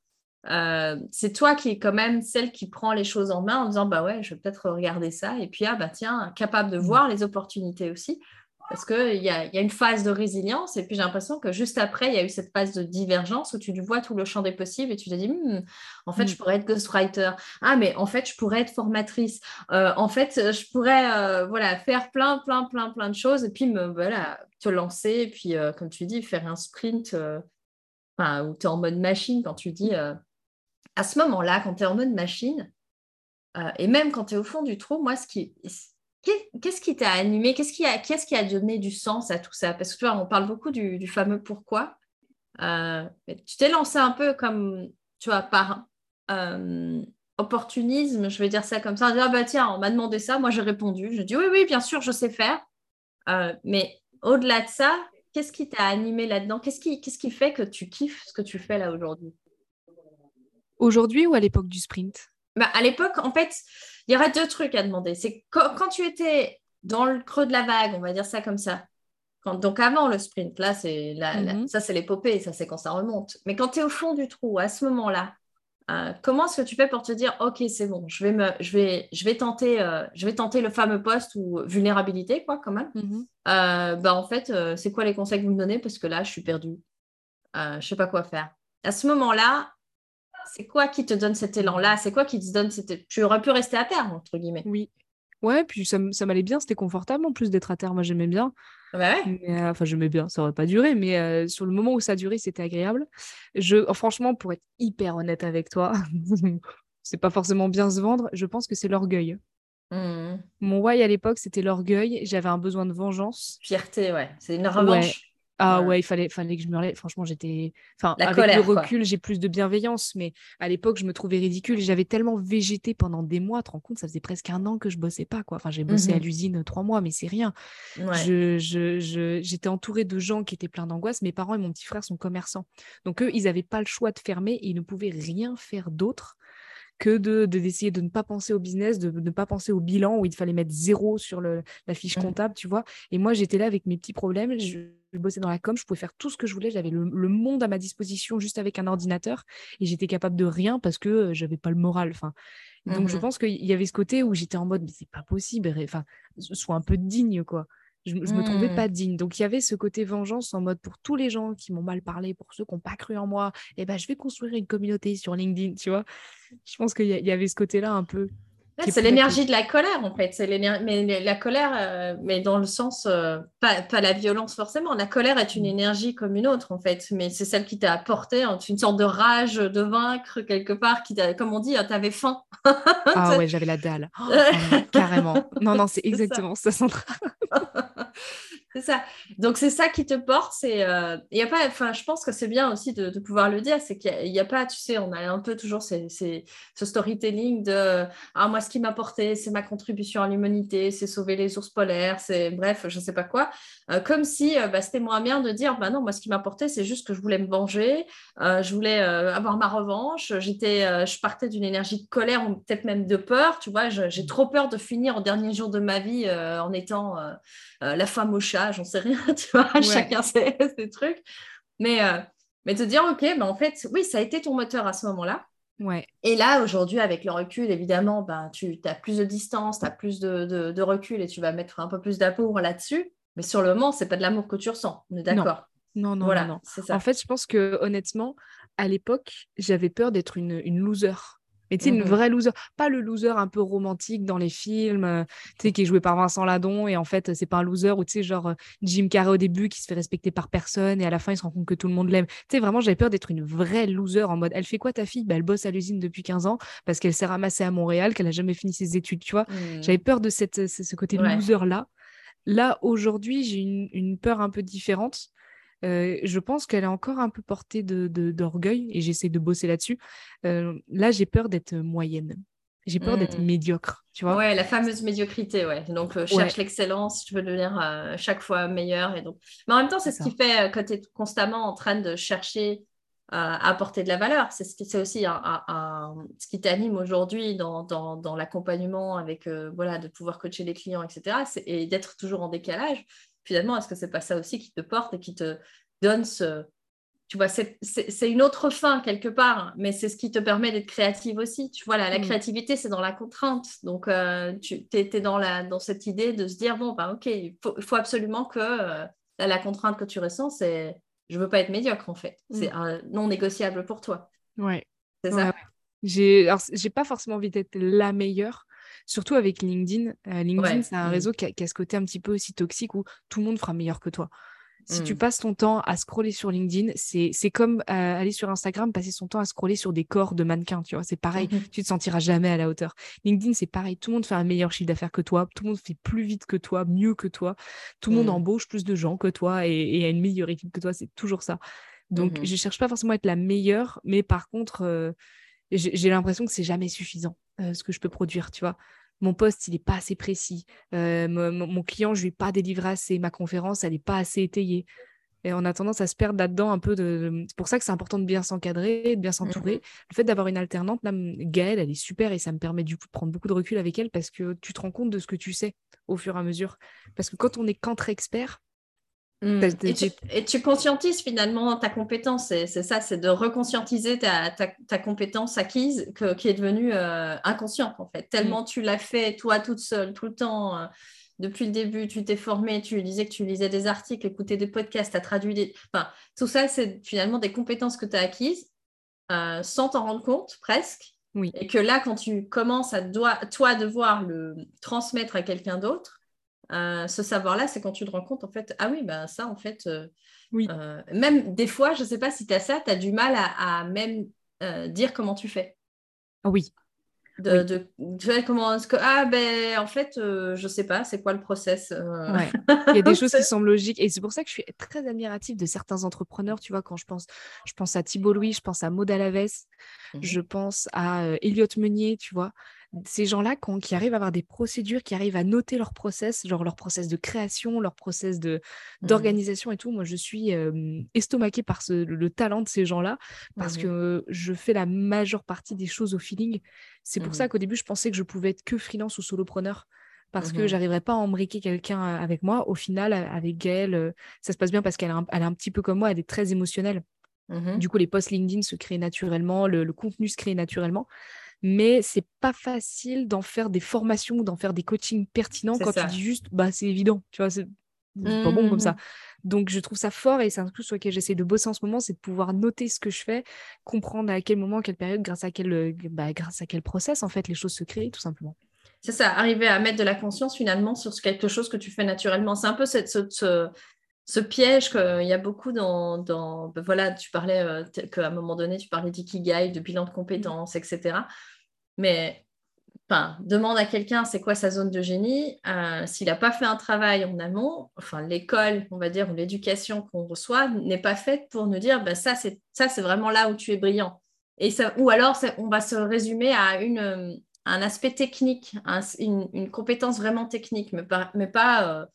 euh, c'est toi qui es quand même celle qui prend les choses en main en disant bah ouais, je vais peut-être regarder ça et puis ah bah tiens, capable de mm. voir les opportunités aussi. Parce qu'il y a, y a une phase de résilience et puis j'ai l'impression que juste après, il y a eu cette phase de divergence où tu vois tout le champ des possibles et tu te dis, hmm, en fait, je mm. pourrais être ghostwriter. Ah, mais en fait, je pourrais être formatrice. Euh, en fait, je pourrais euh, voilà, faire plein, plein, plein, plein de choses et puis me, voilà, te lancer et puis, comme tu dis, faire un sprint où tu es en mode machine quand tu dis à ce moment-là, quand tu es en mode machine, euh, et même quand tu es au fond du trou, moi, ce qui, qu'est-ce qui t'a animé? Qu'est-ce qui, a, qui a donné du sens à tout ça? Parce que tu vois, on parle beaucoup du, fameux pourquoi. tu t'es lancé un peu comme, tu vois, par opportunisme, je vais dire ça comme ça, dire, ah bah tiens, on m'a demandé ça, moi j'ai répondu, je dis oui, oui, bien sûr, je sais faire. mais au-delà de ça, qu'est-ce qui t'a animé là-dedans? Qu'est-ce qui, qu'est-ce qui fait que tu kiffes ce que tu fais là aujourd'hui? Aujourd'hui ou à l'époque du sprint? Bah, À l'époque, en fait, il y aurait deux trucs à demander. C'est quand, tu étais dans le creux de la vague, on va dire ça comme ça. donc avant le sprint, là, c'est mhm. ça c'est l'épopée, ça c'est quand ça remonte. Mais quand tu es au fond du trou, à ce moment-là, euh, comment est-ce que tu fais pour te dire ok c'est bon je vais me je vais je vais tenter euh, je vais tenter le fameux poste ou vulnérabilité quoi quand même mhm. euh, bah en fait c'est quoi les conseils que vous me donnez? Parce que là je suis perdue je sais pas quoi faire à ce moment-là c'est quoi qui te donne cet élan-là? C'est quoi qui te donne cette... Tu aurais pu rester à terre, entre guillemets. Oui. Ouais, puis ça, m'allait bien, c'était confortable en plus d'être à terre. Moi, j'aimais bien. Ah bah euh, enfin, j'aimais bien, ça aurait pas duré, mais euh, sur le moment où ça a duré, c'était agréable. Je, oh, franchement, pour être hyper honnête avec toi, c'est pas forcément bien se vendre, je pense que c'est l'orgueil. Mmh. Mon why à l'époque, c'était l'orgueil. J'avais un besoin de vengeance. Fierté, ouais. C'est une revanche. Ah ouais, il fallait, fallait que je me relève. Franchement, j'étais. Enfin, avec le recul, j'ai plus de bienveillance, mais à l'époque, je me trouvais ridicule. J'avais tellement végété pendant des mois. Tu te rends compte, ça faisait presque un an que je bossais pas, quoi. Enfin, j'ai bossé à mmh l'usine trois mois, mais c'est rien. Je, je, j'étais entourée de gens qui étaient pleins d'angoisse. Mes parents et mon petit frère sont commerçants. Donc, eux, ils n'avaient pas le choix de fermer et ils ne pouvaient rien faire d'autre que de d'essayer de, ne pas penser au business, de, ne pas penser au bilan où il fallait mettre zéro sur le, la fiche mmh. comptable, tu vois. Et moi, j'étais là avec mes petits problèmes. Je, bossais dans la com, je pouvais faire tout ce que je voulais. J'avais le, monde à ma disposition juste avec un ordinateur et j'étais capable de rien parce que euh, j'avais pas le moral. Enfin, donc je mmh pense qu'il y avait ce côté où j'étais en mode mais c'est pas possible. Enfin, sois un peu digne quoi je, ne me trouvais mmh. pas digne. Donc il y avait ce côté vengeance en mode pour tous les gens qui m'ont mal parlé, pour ceux qui n'ont pas cru en moi, et eh ben je vais construire une communauté sur LinkedIn, tu vois? Je pense qu'il y, avait ce côté-là un peu c'est l'énergie de la colère, en fait. C'est mais la colère, euh, mais dans le sens, euh, pas, pas, la violence forcément. La colère est une mm. énergie comme une autre, en fait. Mais c'est celle qui t'a apporté une sorte de rage de vaincre quelque part, qui comme on dit, tu avais faim. ah ouais, j'avais la dalle. Oh, carrément. Non, non, c'est exactement ça, ça Sandra. C'est ça. Donc c'est ça qui te porte. Euh, a pas. Enfin, je pense que c'est bien aussi de, pouvoir le dire. C'est qu'il n'y a, pas. Tu sais, on a un peu toujours ce storytelling de ah moi ce qui m'a porté, c'est ma contribution à l'humanité, c'est sauver les ours polaires, c'est bref, je sais pas quoi. Euh, comme si euh, bah, c'était moins bien de dire bah non moi ce qui m'a porté, c'est juste que je voulais me venger, je voulais avoir ma revanche. J'étais, je partais d'une énergie de colère ou peut-être même de peur. Tu vois, j'ai trop peur de finir au dernier jour de ma vie en étant la femme au chat j'en sais rien, tu vois, chacun ses, trucs. Mais, euh, mais te dire, ok, ben en fait, oui, ça a été ton moteur à ce moment-là. Ouais. Et là, aujourd'hui, avec le recul, évidemment, ben, tu as plus de distance, tu as plus de, de, recul et tu vas mettre un peu plus d'amour là-dessus. Mais sur le moment, c'est pas de l'amour que tu ressens. On est d'accord Non, non, voilà, non. En fait, je pense que honnêtement, à l'époque, j'avais peur d'être une, une loser. Mais tu sais, une mmh vraie loser. Pas le loser un peu romantique dans les films, euh, tu sais, qui est joué par Vincent Ladon et en fait, c'est pas un loser ou tu sais, genre euh, Jim Carrey au début qui se fait respecter par personne et à la fin, il se rend compte que tout le monde l'aime. Tu sais, vraiment, j'avais peur d'être une vraie loser en mode, elle fait quoi ta fille? Bah, Elle bosse à l'usine depuis 15 ans parce qu'elle s'est ramassée à Montréal, qu'elle a jamais fini ses études, tu vois? Mmh. J'avais peur de cette, ce côté loser-là. Là, aujourd'hui, j'ai une, une peur un peu différente euh, je pense qu'elle est encore un peu portée d'orgueil de, et j'essaie de bosser là-dessus. Euh, là, j'ai peur d'être moyenne. J'ai peur d'être mmh. médiocre, tu vois? Ouais, la fameuse médiocrité, ouais. Donc, euh, cherche l'excellence, tu veux devenir chaque fois meilleur. Et donc... Mais en même temps, c'est ce qui fait que tu es constamment en train de chercher à apporter de la valeur. C'est ce aussi un, ce qui t'anime aujourd'hui dans, dans, dans l'accompagnement avec, voilà, de pouvoir coacher les clients, etc. Et d'être toujours en décalage finalement, est-ce que c'est pas ça aussi qui te porte et qui te donne ce... Tu vois, c'est une autre fin quelque part, mais c'est ce qui te permet d'être créative aussi. Tu vois, la, mm. créativité, c'est dans la contrainte. Donc, euh, tu étais dans, la, dans cette idée de se dire, bon, ben, ok, il faut, absolument que euh, la, contrainte que tu ressens, c'est je veux pas être médiocre, en fait. Mm. C'est non négociable pour toi. Ouais. C'est ça? J'ai pas forcément envie d'être la meilleure, surtout avec LinkedIn. Euh, LinkedIn, c'est un mmh. réseau qui a, ce côté un petit peu aussi toxique où tout le monde fera meilleur que toi. Si tu mmh. passes ton temps à scroller sur LinkedIn, c'est comme euh, aller sur Instagram, passer son temps à scroller sur des corps de mannequins, tu vois. C'est pareil, mmh tu te sentiras jamais à la hauteur. LinkedIn, c'est pareil, tout le monde fait un meilleur chiffre d'affaires que toi, tout le monde fait plus vite que toi, mieux que toi, tout le monde embauche plus de gens que toi et, et a une meilleure équipe que toi, c'est toujours ça. Donc, Mhm. je cherche pas forcément à être la meilleure, mais par contre, euh, j'ai l'impression que c'est jamais suffisant euh, ce que je peux produire, tu vois. Mon poste, il n'est pas assez précis. Euh, mon, client, je lui ai pas délivré assez. Ma conférence, elle n'est pas assez étayée. Et on a tendance à se perdre là-dedans un peu. De... C'est pour ça que c'est important de bien s'encadrer, de bien s'entourer. Le fait d'avoir une alternante, là, Gaëlle, elle est super et ça me permet du coup de prendre beaucoup de recul avec elle parce que tu te rends compte de ce que tu sais au fur et à mesure. Parce que quand on est qu'entre-experts, Mm. T'as- Et, tu, et tu conscientises finalement ta compétence, c'est ça, c'est de reconscientiser ta, ta, ta compétence acquise que- qui est devenue euh, inconsciente en fait. Tellement tu l'as fait toi toute seule, tout le temps, euh, depuis le début, tu t'es formée, tu disais que tu lisais des articles, écoutais des podcasts, tu as traduit des... Enfin, tout ça, c'est finalement des compétences que tu as acquises euh, sans t'en rendre compte presque. Oui. Et que là, quand tu commences à doi- toi devoir le transmettre à quelqu'un d'autre, euh, ce savoir-là, c'est quand tu te rends compte, en fait, ah oui, ben ça, en fait, euh, Oui. euh, même des fois, je ne sais pas si tu as ça, tu as du mal à, à même dire comment tu fais. ah oui, De, Oui. de- comment est-ce que, ah ben, en fait, je ne sais pas, c'est quoi le process Ouais. Il y a des choses qui semblent logiques. Et c'est pour ça que je suis très admirative de certains entrepreneurs. Tu vois, quand je pense, je pense à Thibault Louis, je pense à Maud Alaves, Mhm. je pense à Elliot Meunier, tu vois. Ces gens-là qui, arrivent à avoir des procédures, qui arrivent à noter leur process, genre leur process de création, leur process de Mhm. d'organisation et tout. Moi, je suis euh, estomaquée par ce- le, le talent de ces gens-là parce Mhm. que je fais la majeure partie des choses au feeling. C'est pour Mhm. ça qu'au début, je pensais que je pouvais être que freelance ou solopreneur parce que Mhm. j'arriverais pas à embriquer quelqu'un avec moi. Au final, avec Gaëlle, ça se passe bien parce qu'elle est un, elle est un petit peu comme moi, elle est très émotionnelle. Du coup, les posts LinkedIn se créent naturellement, le, le contenu se crée naturellement. Mais c'est pas facile d'en faire des formations ou d'en faire des coachings pertinents quand ça. tu dis juste, bah c'est évident, tu vois, c'est pas bon comme ça. Donc je trouve ça fort et c'est un truc sur lequel j'essaie de bosser en ce moment, c'est de pouvoir noter ce que je fais, comprendre à quel moment, quelle période, grâce à quel, euh, bah, grâce à quel process en fait les choses se créent, tout simplement. C'est ça, arriver à mettre de la conscience finalement sur quelque chose que tu fais naturellement. C'est un peu cette, ce, ce- ce piège qu'il y a beaucoup dans... dans ben voilà, tu parlais euh, qu'à un moment donné, tu parlais d'ikigai, de bilan de compétences, etc. Mais enfin, demande à quelqu'un c'est quoi sa zone de génie? euh, S'il n'a pas fait un travail en amont, enfin l'école, on va dire, ou l'éducation qu'on reçoit n'est pas faite pour nous dire ben, ça, c'est ça, c'est vraiment là où tu es brillant. Et ça, ou alors, ça- on va se résumer à une, euh, un aspect technique, un- une, une compétence vraiment technique, mais pas, mais pas euh,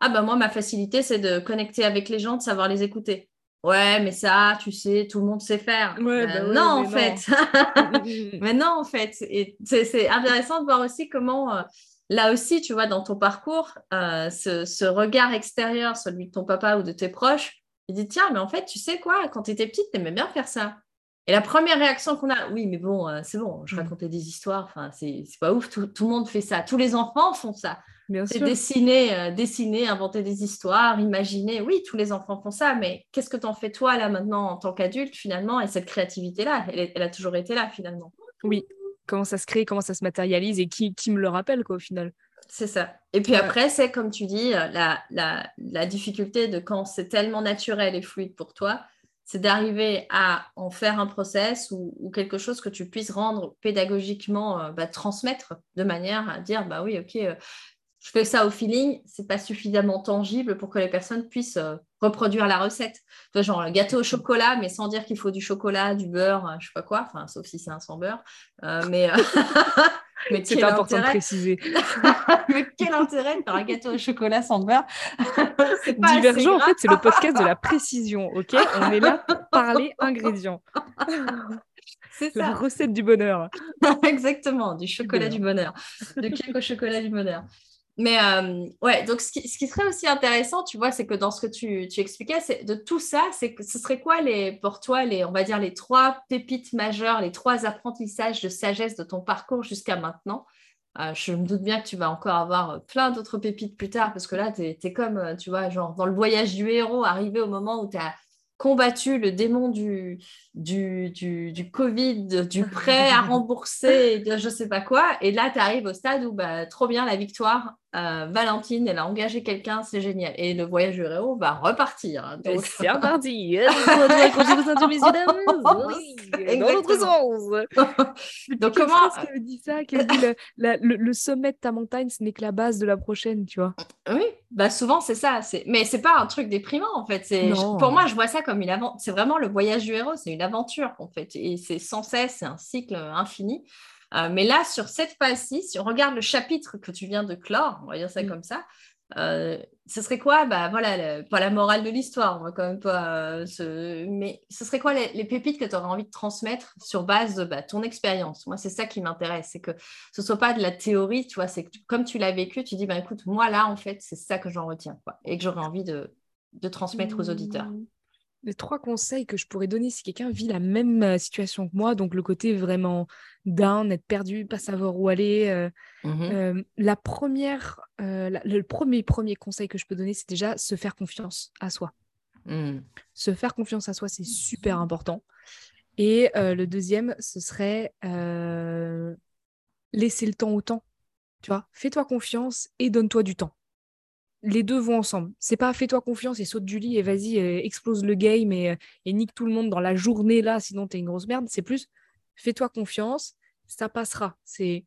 ah ben moi, ma facilité, c'est de connecter avec les gens, de savoir les écouter. Ouais, mais ça, tu sais, tout le monde sait faire. Ouais, Ben bah non, en fait. Mais non, en fait, et c'est intéressant de voir aussi comment, euh, là aussi, tu vois, dans ton parcours, euh, ce, ce regard extérieur, celui de ton papa ou de tes proches, il dit, tiens, mais en fait, tu sais quoi, quand tu étais petite, tu aimais bien faire ça. Et la première réaction qu'on a, oui, mais bon, euh, c'est bon, je Mm. racontais des histoires, enfin, c'est c'est pas ouf, tout, tout le monde fait ça, tous les enfants font ça. C'est dessiner, euh, dessiner, inventer des histoires, imaginer. Oui, tous les enfants font ça, mais qu'est-ce que tu en fais toi là maintenant en tant qu'adulte finalement? Et cette créativité-là, elle, a toujours été là finalement. Oui. Comment ça se crée, comment ça se matérialise et qui, qui me le rappelle quoi au final? C'est ça. Et puis Ouais. après, c'est comme tu dis, euh, la, la, la difficulté de quand c'est tellement naturel et fluide pour toi, c'est d'arriver à en faire un process ou, ou quelque chose que tu puisses rendre pédagogiquement, euh, bah, transmettre de manière à dire, bah oui, ok, euh, je fais ça au feeling, c'est pas suffisamment tangible pour que les personnes puissent euh, reproduire la recette. Genre le gâteau au chocolat, mais sans dire qu'il faut du chocolat, du beurre, euh, je sais pas quoi, enfin, sauf si c'est un sans beurre. Euh, mais mais C'est important de préciser. mais quel intérêt de faire un gâteau au chocolat sans beurre? Divergent, en fait, c'est le podcast de la précision, ok? On est là pour parler ingrédients. C'est La ça, recette du bonheur. exactement, du chocolat du bonheur, du cake au chocolat du bonheur. Mais euh, ouais, donc ce qui, serait aussi intéressant, tu vois, c'est que dans ce que tu, expliquais, c'est de tout ça, c'est ce serait quoi les, pour toi, les, on va dire les trois pépites majeures, les trois apprentissages de sagesse de ton parcours jusqu'à maintenant? Euh, je me doute bien que tu vas encore avoir euh, plein d'autres pépites plus tard, parce que là, tu es, comme, euh, tu vois, genre dans le voyage du héros, arrivé au moment où tu as combattu le démon du, du, du, du Covid, du prêt à rembourser, de je sais pas quoi. Et là, tu arrives au stade où, bah, trop bien, la victoire. Euh, Valentine, elle a engagé quelqu'un, c'est génial. Et le voyage du héros va repartir. hein. Donc, C'est reparti. Donc, comment- qui dit ça Qui dit le, la- le- le sommet de ta montagne, ce n'est que la base de la prochaine, tu vois. Oui, Bah souvent c'est ça, c'est mais c'est pas un truc déprimant en fait. C'est pour moi je vois ça comme une aventure. C'est vraiment le voyage du héros, c'est une aventure en fait et c'est sans cesse, c'est un cycle infini. Euh, mais là sur cette phase-ci, si on regarde le chapitre que tu viens de clore, on va dire ça mm. comme ça, euh, ce serait quoi? Bah voilà, pas la morale de l'histoire, on va quand même pas. Euh, mais ce serait quoi les, pépites que tu aurais envie de transmettre sur base de bah, ton expérience? Moi, c'est ça qui m'intéresse, c'est que ce soit pas de la théorie, tu vois, c'est que comme tu l'as vécu, tu dis bah écoute, moi là, en fait, c'est ça que j'en retiens, quoi, et que j'aurais envie de, de transmettre aux auditeurs. Mmh les trois conseils que je pourrais donner si quelqu'un vit la même situation que moi, donc le côté vraiment down, être perdu, pas savoir où aller. Euh, mmh euh, la première, le premier premier conseil que je peux donner, c'est déjà se faire confiance à soi. Mmh. Se faire confiance à soi, c'est super important. Et le deuxième, ce serait laisser le temps au temps. Tu vois, fais-toi confiance et donne-toi du temps les deux vont ensemble. C'est pas fais-toi confiance et saute du lit et vas-y, euh, explose le game et, euh, et, nique tout le monde dans la journée là, sinon t'es une grosse merde. C'est plus fais-toi confiance, ça passera. C'est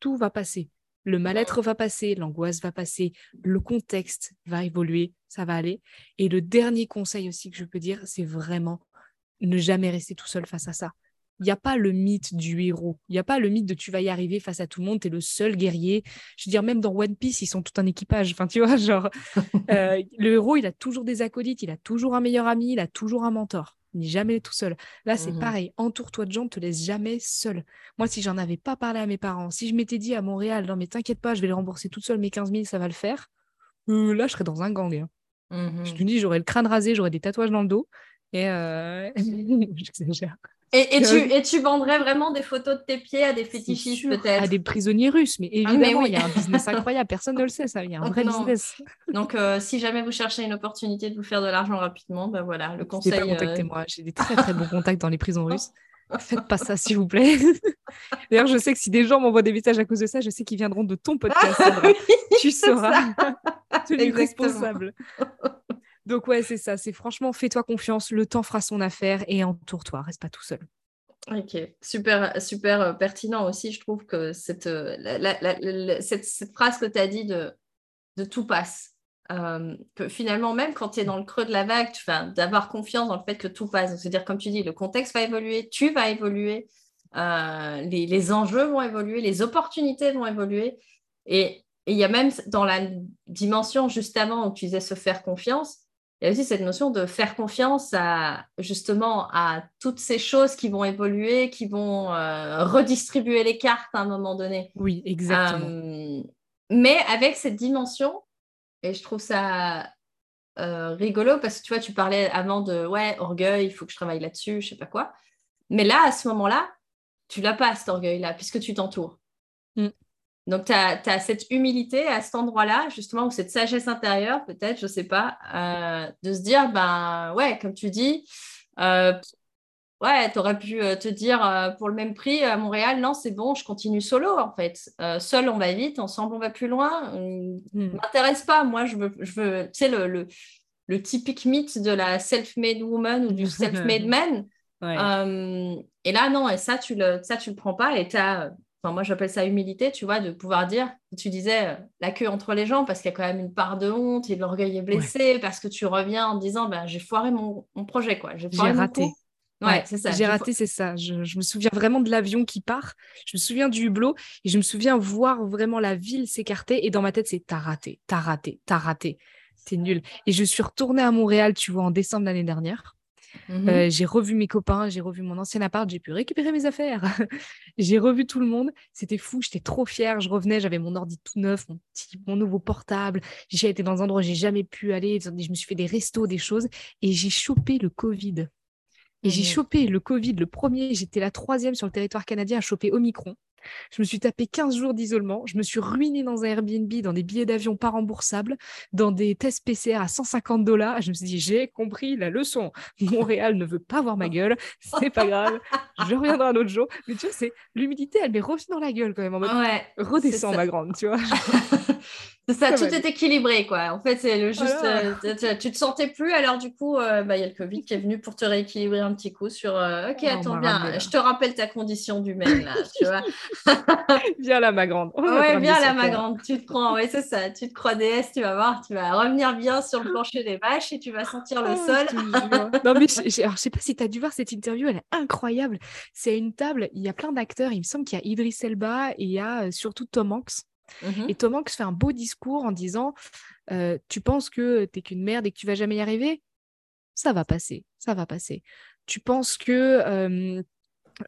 tout va passer. Le mal-être va passer, l'angoisse va passer, le contexte va évoluer, ça va aller. Et le dernier conseil aussi que je peux dire, c'est vraiment ne jamais rester tout seul face à ça il n'y a pas le mythe du héros. Il n'y a pas le mythe de tu vas y arriver face à tout le monde, tu es le seul guerrier. Je veux dire, même dans One Piece, ils sont tout un équipage. Enfin, tu vois, genre, euh, le héros, il a toujours des acolytes, il a toujours un meilleur ami, il a toujours un mentor. Il n'est jamais tout seul. Là, c'est mmh pareil. Entoure-toi de gens, ne te laisse jamais seul. Moi, si j'en avais pas parlé à mes parents, si je m'étais dit à Montréal, non, mais t'inquiète pas, je vais les rembourser toute seule, mes 15 000, ça va le faire, euh, là, je serais dans un gang. Hein. Mmh je te dis, j'aurais le crâne rasé, j'aurais des tatouages dans le dos. Et euh... j'exagère. Et, tu, et tu vendrais vraiment des photos de tes pieds à des fétichistes peut-être À des prisonniers russes, mais ah, évidemment, il y a un business incroyable, personne ne le sait, ça, il y a un vrai business. Donc, euh, si jamais vous cherchez une opportunité de vous faire de l'argent rapidement, ben voilà, le conseil... Pas contactez-moi, euh, j'ai des très très bons contacts dans les prisons russes. Faites pas ça, s'il vous plaît. D'ailleurs, je sais que si des gens m'envoient des messages à cause de ça, je sais qu'ils viendront de ton podcast. tu seras celui responsable. Donc ouais, c'est ça. C'est franchement, fais-toi confiance. Le temps fera son affaire et entoure-toi. Reste pas tout seul. Ok, super, super euh, pertinent aussi. Je trouve que cette, euh, cette, phrase que tu as dit de, tout passe, euh, que finalement, même quand tu es dans le creux de la vague, d'avoir confiance dans le fait que tout passe. C'est-à-dire, comme tu dis, le contexte va évoluer, tu vas évoluer, les, les, enjeux vont évoluer, les opportunités vont évoluer. Et il y a même dans la dimension juste avant où tu disais se faire confiance, il y a aussi cette notion de faire confiance à justement à toutes ces choses qui vont évoluer, qui vont euh, redistribuer les cartes à un moment donné. Oui, exactement. Euh, mais avec cette dimension, et je trouve ça euh, rigolo parce que tu vois, tu parlais avant de ouais, orgueil, il faut que je travaille là-dessus, je sais pas quoi. Mais là, à ce moment-là, tu l'as pas cet orgueil-là, puisque tu t'entoures. Mm. Donc, tu as, cette humilité à cet endroit-là, justement, ou cette sagesse intérieure, peut-être, je ne sais pas, euh, de se dire, ben ouais, comme tu dis, euh, ouais, tu aurais pu euh, te dire pour le même prix à Montréal, non, c'est bon, je continue solo, en fait. seul, on va vite, ensemble, on va plus loin. ne hmm. m'intéresse pas, moi, je veux, je veux tu sais, le, le, le, typique mythe de la self-made woman ou du self-made man. et là, non, et ça, tu le, ça, tu le prends pas et tu as moi, j'appelle ça humilité, tu vois, de pouvoir dire, tu disais, euh, la queue entre les jambes, parce qu'il y a quand même une part de honte et de l'orgueil est blessé, parce que tu reviens en disant, ben, j'ai foiré mon, projet, quoi. J'ai raté. Ouais, c'est ça. J'ai raté, c'est ça. Je, me souviens vraiment de l'avion qui part. Je me souviens du hublot et je me souviens voir vraiment la ville s'écarter. Et dans ma tête, c'est t'as raté, t'as raté, t'as raté. T'es nul. Et je suis retournée à Montréal, tu vois, en décembre l'année dernière. Mmh euh, j'ai revu mes copains, j'ai revu mon ancien appart, j'ai pu récupérer mes affaires. j'ai revu tout le monde. C'était fou, j'étais trop fière. Je revenais, j'avais mon ordi tout neuf, mon, petit, mon nouveau portable. J'ai été dans un endroit où j'ai jamais pu aller. Je me suis fait des restos, des choses. Et j'ai chopé le Covid. Et j'ai mmh chopé le Covid, le premier. J'étais la troisième sur le territoire canadien à choper Omicron. Je me suis tapé 15 jours d'isolement. Je me suis ruinée dans un Airbnb, dans des billets d'avion pas remboursables, dans des tests PCR à 150 dollars. Je me suis dit, j'ai compris la leçon. Montréal ne veut pas voir ma gueule. C'est pas grave. Je reviendrai un autre jour. Mais tu vois, c'est l'humidité, elle m'est revenue dans la gueule quand même. En mode, ouais, redescends, ma grande, tu vois. C'est ça, tout est équilibré, quoi. En fait, c'est le juste. Euh, tu te sentais plus, alors du coup, euh, bah, il y a le Covid qui est venu pour te rééquilibrer un petit coup sur. Euh, ok, attends bien, je te rappelle ta condition d'humaine, là, tu vois. viens là, ma grande. Ouais, viens là, ma grande. Tu te prends, ouais, c'est ça. Tu te crois déesse, tu vas voir, tu vas revenir bien sur le plancher des vaches et tu vas sentir le oh, sol. non, mais je, je sais pas si tu as dû voir cette interview, elle est incroyable. C'est une table, il y a plein d'acteurs. Il me semble qu'il y a Idris Elba et il y a surtout Tom Hanks. Mmh et Tom Hanks fait un beau discours en disant Tu penses que t'es qu'une merde et que tu vas jamais y arriver? Ça va passer, ça va passer. Tu penses que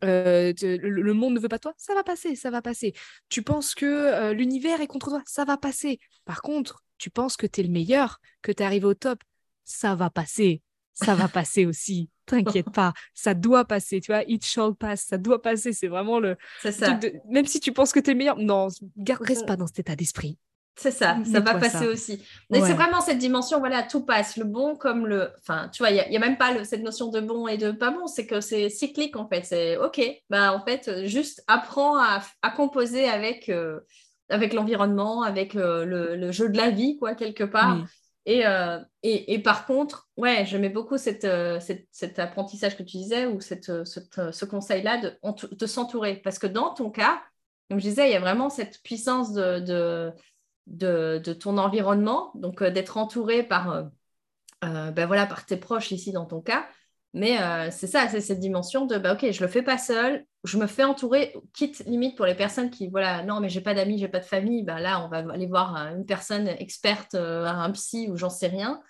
le, monde ne veut pas toi? Ça va passer, ça va passer. Tu penses que l'univers est contre toi? Ça va passer. Par contre, tu penses que tu es le meilleur, que tu es arrivé au top? Ça va passer, ça va passer aussi. T'inquiète pas, ça doit passer, tu vois, it shall pass, ça doit passer, c'est vraiment le. C'est ça. Même si tu penses que tu es meilleur, non, garde, reste pas dans cet état d'esprit. C'est ça, ça va passer aussi. Mais c'est vraiment cette dimension, voilà, tout passe, le bon comme le. Enfin, tu vois, il n'y a, même pas cette notion de bon et de pas bon, c'est que c'est cyclique en fait. C'est OK, bah en fait, juste apprends à, composer avec, euh, avec l'environnement, avec euh, le, jeu de la vie, quoi, quelque part. Euh, et, par contre, ouais, j'aimais beaucoup euh, cet apprentissage que tu disais ou euh, ce conseil-là de, s'entourer. Parce que dans ton cas, comme je disais, il y a vraiment cette puissance de, ton environnement, donc d'être entouré ben par tes proches ici dans ton cas, mais euh, c'est ça, c'est cette dimension de, bah, ok, je le fais pas seul, je me fais entourer, quitte limite pour les personnes qui, voilà, non, mais j'ai pas d'amis, j'ai pas de famille, bah, là, on va aller voir euh, une personne experte, euh, un psy ou j'en sais rien,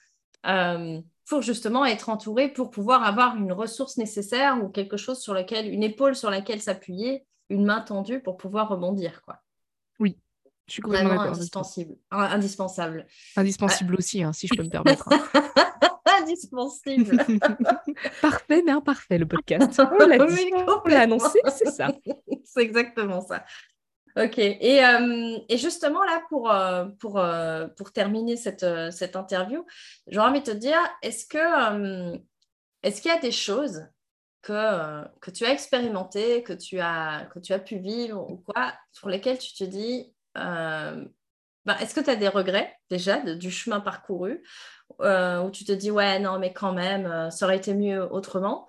pour justement être entouré, pour pouvoir avoir une ressource nécessaire ou quelque chose sur lequel, une épaule sur laquelle s'appuyer, une main tendue pour pouvoir rebondir, quoi. Oui, je suis complètement indispensable. Indispensable. Indispensable aussi, hein, si je peux me permettre. Hein. indispensable. Parfait, mais imparfait, le podcast. On l'a annoncé, c'est ça. c'est exactement ça. Ok, et, euh, et, justement là, pour, euh, pour, euh, pour terminer cette, cette interview, j'aurais envie de te dire, est-ce que est-ce qu'il y a des choses que, que tu as expérimentées, que tu as, que tu as pu vivre ou quoi, sur lesquelles tu te dis, bah, est-ce que tu as des regrets déjà du chemin parcouru euh, où tu te dis ouais non mais quand même euh, ça aurait été mieux autrement?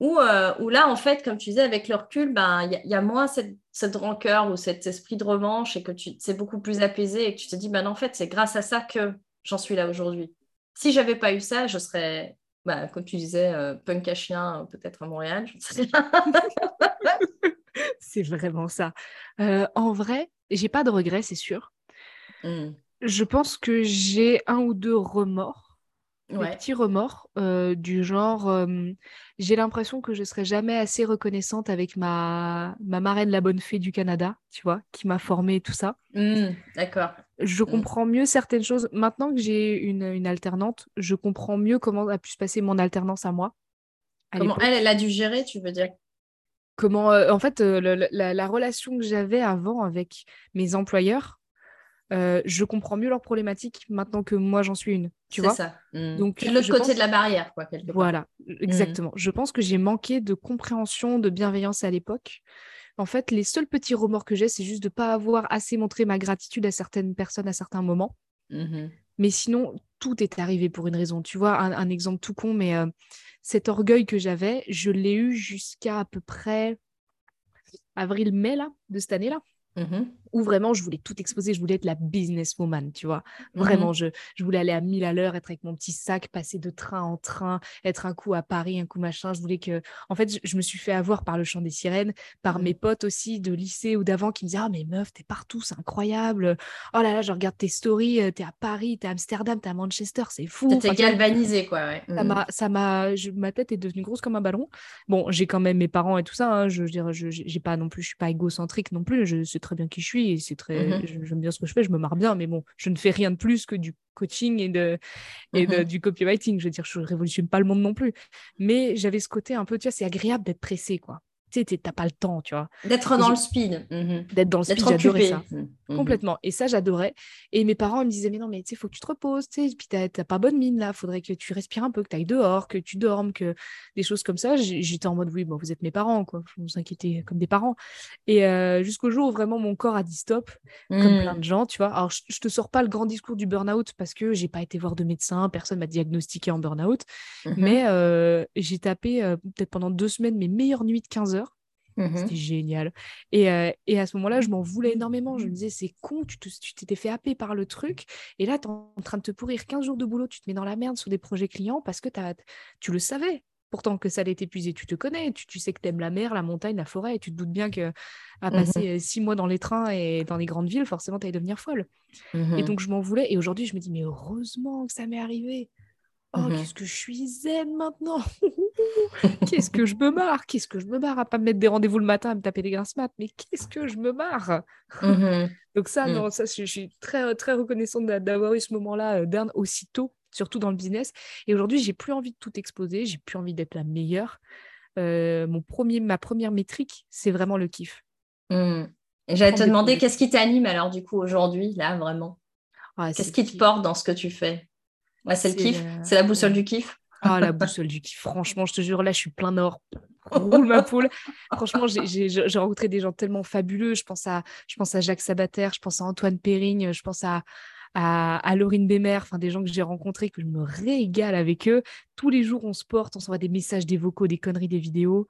Ou, euh, là en fait comme tu disais avec le recul ben il y, a moins cette, rancœur ou cet esprit de revanche et que tu c'est beaucoup plus apaisé et que tu te dis ben en fait c'est grâce à ça que j'en suis là aujourd'hui. Si j'avais pas eu ça je serais bah, comme tu disais punk à chien peut-être à Montréal c'est vraiment ça. En vrai j'ai pas de regrets c'est sûr mmh. Je pense que j'ai un ou deux remords, des petits remords, euh, du genre, euh, j'ai l'impression que je serai jamais assez reconnaissante avec ma, ma marraine, la bonne fée du Canada, tu vois, qui m'a formée et tout ça. Mmh, d'accord. Je mmh. comprends mieux certaines choses. Maintenant que j'ai une, une, alternante, je comprends mieux comment a pu se passer mon alternance à moi. comment elle, elle a dû gérer, tu veux dire? Comment, euh, en fait, la, la relation que j'avais avant avec mes employeurs, euh, je comprends mieux leurs problématiques maintenant que moi j'en suis une. Tu vois ça. Mmh. Donc l'autre côté de la barrière, quoi. Quelque voilà, mmh. exactement. Je pense que j'ai manqué de compréhension, de bienveillance à l'époque. En fait, les seuls petits remords que j'ai, c'est juste de ne pas avoir assez montré ma gratitude à certaines personnes à certains moments. Mmh mais sinon, tout est arrivé pour une raison. Tu vois, un, exemple tout con, mais euh, cet orgueil que j'avais, je l'ai eu jusqu'à à peu près avril-mai là, de cette année-là. Mmh où vraiment je voulais tout exposer, je voulais être la businesswoman, tu vois. Mmh vraiment, je, je, voulais aller à 1000 à l'heure, être avec mon petit sac, passer de train en train, être un coup à Paris, un coup machin. Je voulais que. En fait, je, me suis fait avoir par le chant des sirènes, par mmh mes potes aussi de lycée ou d'avant qui me disaient Ah, mais meuf, t'es partout, c'est incroyable. Oh là là, je regarde tes stories, euh, t'es à Paris, t'es à Amsterdam, t'es à Manchester, c'est fou. T'es galvanisé, quoi, ouais. Ça m'a. Ma tête est devenue grosse comme un ballon. Bon, j'ai quand même mes parents et tout ça. Hein, je veux dire, j'ai pas non plus, je suis pas égocentrique non plus. Je sais très bien qui je suis et c'est très, mmh j'aime bien ce que je fais, je me marre bien, mais bon, je ne fais rien de plus que du coaching et, de, et mmh du copywriting. Je veux dire, je révolutionne pas le monde non plus. Mais j'avais ce côté un peu, tu vois, c'est agréable d'être pressé, quoi. Tu t'as pas le temps, tu vois. D'être dans le speed. Mhm. D'être dans le speed, j'adorais ça. Mhm. Complètement. Et ça, j'adorais. Et mes parents me disaient, mais non, mais tu sais, faut que tu te reposes, tu sais, puis t'as pas bonne mine là, faudrait que tu respires un peu, que tu ailles dehors, que tu dormes, que des choses comme ça. J'étais en mode, oui, bon, vous êtes mes parents, quoi. Vous vous inquiétez comme des parents. Et euh, jusqu'au jour où vraiment mon corps a dit stop, comme plein de gens, tu vois. Alors, je, te sors pas le grand discours du burn-out parce que j'ai pas été voir de médecin, personne m'a diagnostiqué en burn-out. Mais euh, j'ai tapé euh, peut-être pendant deux semaines mes meilleures nuits de 15 heures. Mmh C'était génial. Et, et, à ce moment-là, je m'en voulais énormément. Je me disais, c'est con, tu t'étais fait happer par le truc. Et là, tu es en train de te pourrir 15 jours de boulot, tu te mets dans la merde sur des projets clients parce que as, tu le savais. Pourtant que ça allait t'épuiser, tu te connais, tu, tu sais que tu aimes la mer, la montagne, la forêt, et tu te doutes bien que à mmh passer six mois dans les trains et dans les grandes villes, forcément, tu allais devenir folle. Mmh et donc, je m'en voulais. Et aujourd'hui, je me dis, mais heureusement que ça m'est arrivé. Oh, mmh qu'est-ce que je suis zen maintenant. Qu'est-ce que je me marre. Qu'est-ce que je me marre à pas me mettre des rendez-vous le matin à me taper des grasses maths. Mais qu'est-ce que je me marre. Mmh Donc ça, mmh. non, ça, je, suis très, très reconnaissante d'avoir eu ce moment-là euh, d'Erne aussitôt, surtout dans le business. Et aujourd'hui, j'ai plus envie de tout exposer, j'ai plus envie d'être la meilleure. Euh, mon premier, ma première métrique, c'est vraiment le kiff. Et j'allais te demander, qu'est-ce qui t'anime alors du coup aujourd'hui, là, vraiment? Ah, Qu'est-ce qui te porte dans ce que tu fais? C'est le kiff. C'est la boussole du kiff. Ah, la boussole du kiff. Franchement, je te jure, là, je suis plein nord. Roule ma poule. Franchement, j'ai rencontré des gens tellement fabuleux. Je pense à, je pense à Jacques Sabater, je pense à Antoine Perrigne, je pense à, à, Laurine Bémer, enfin des gens que j'ai rencontrés, que je me régale avec eux. Tous les jours, on se porte, on s'envoie des messages, des vocaux, des conneries, des vidéos.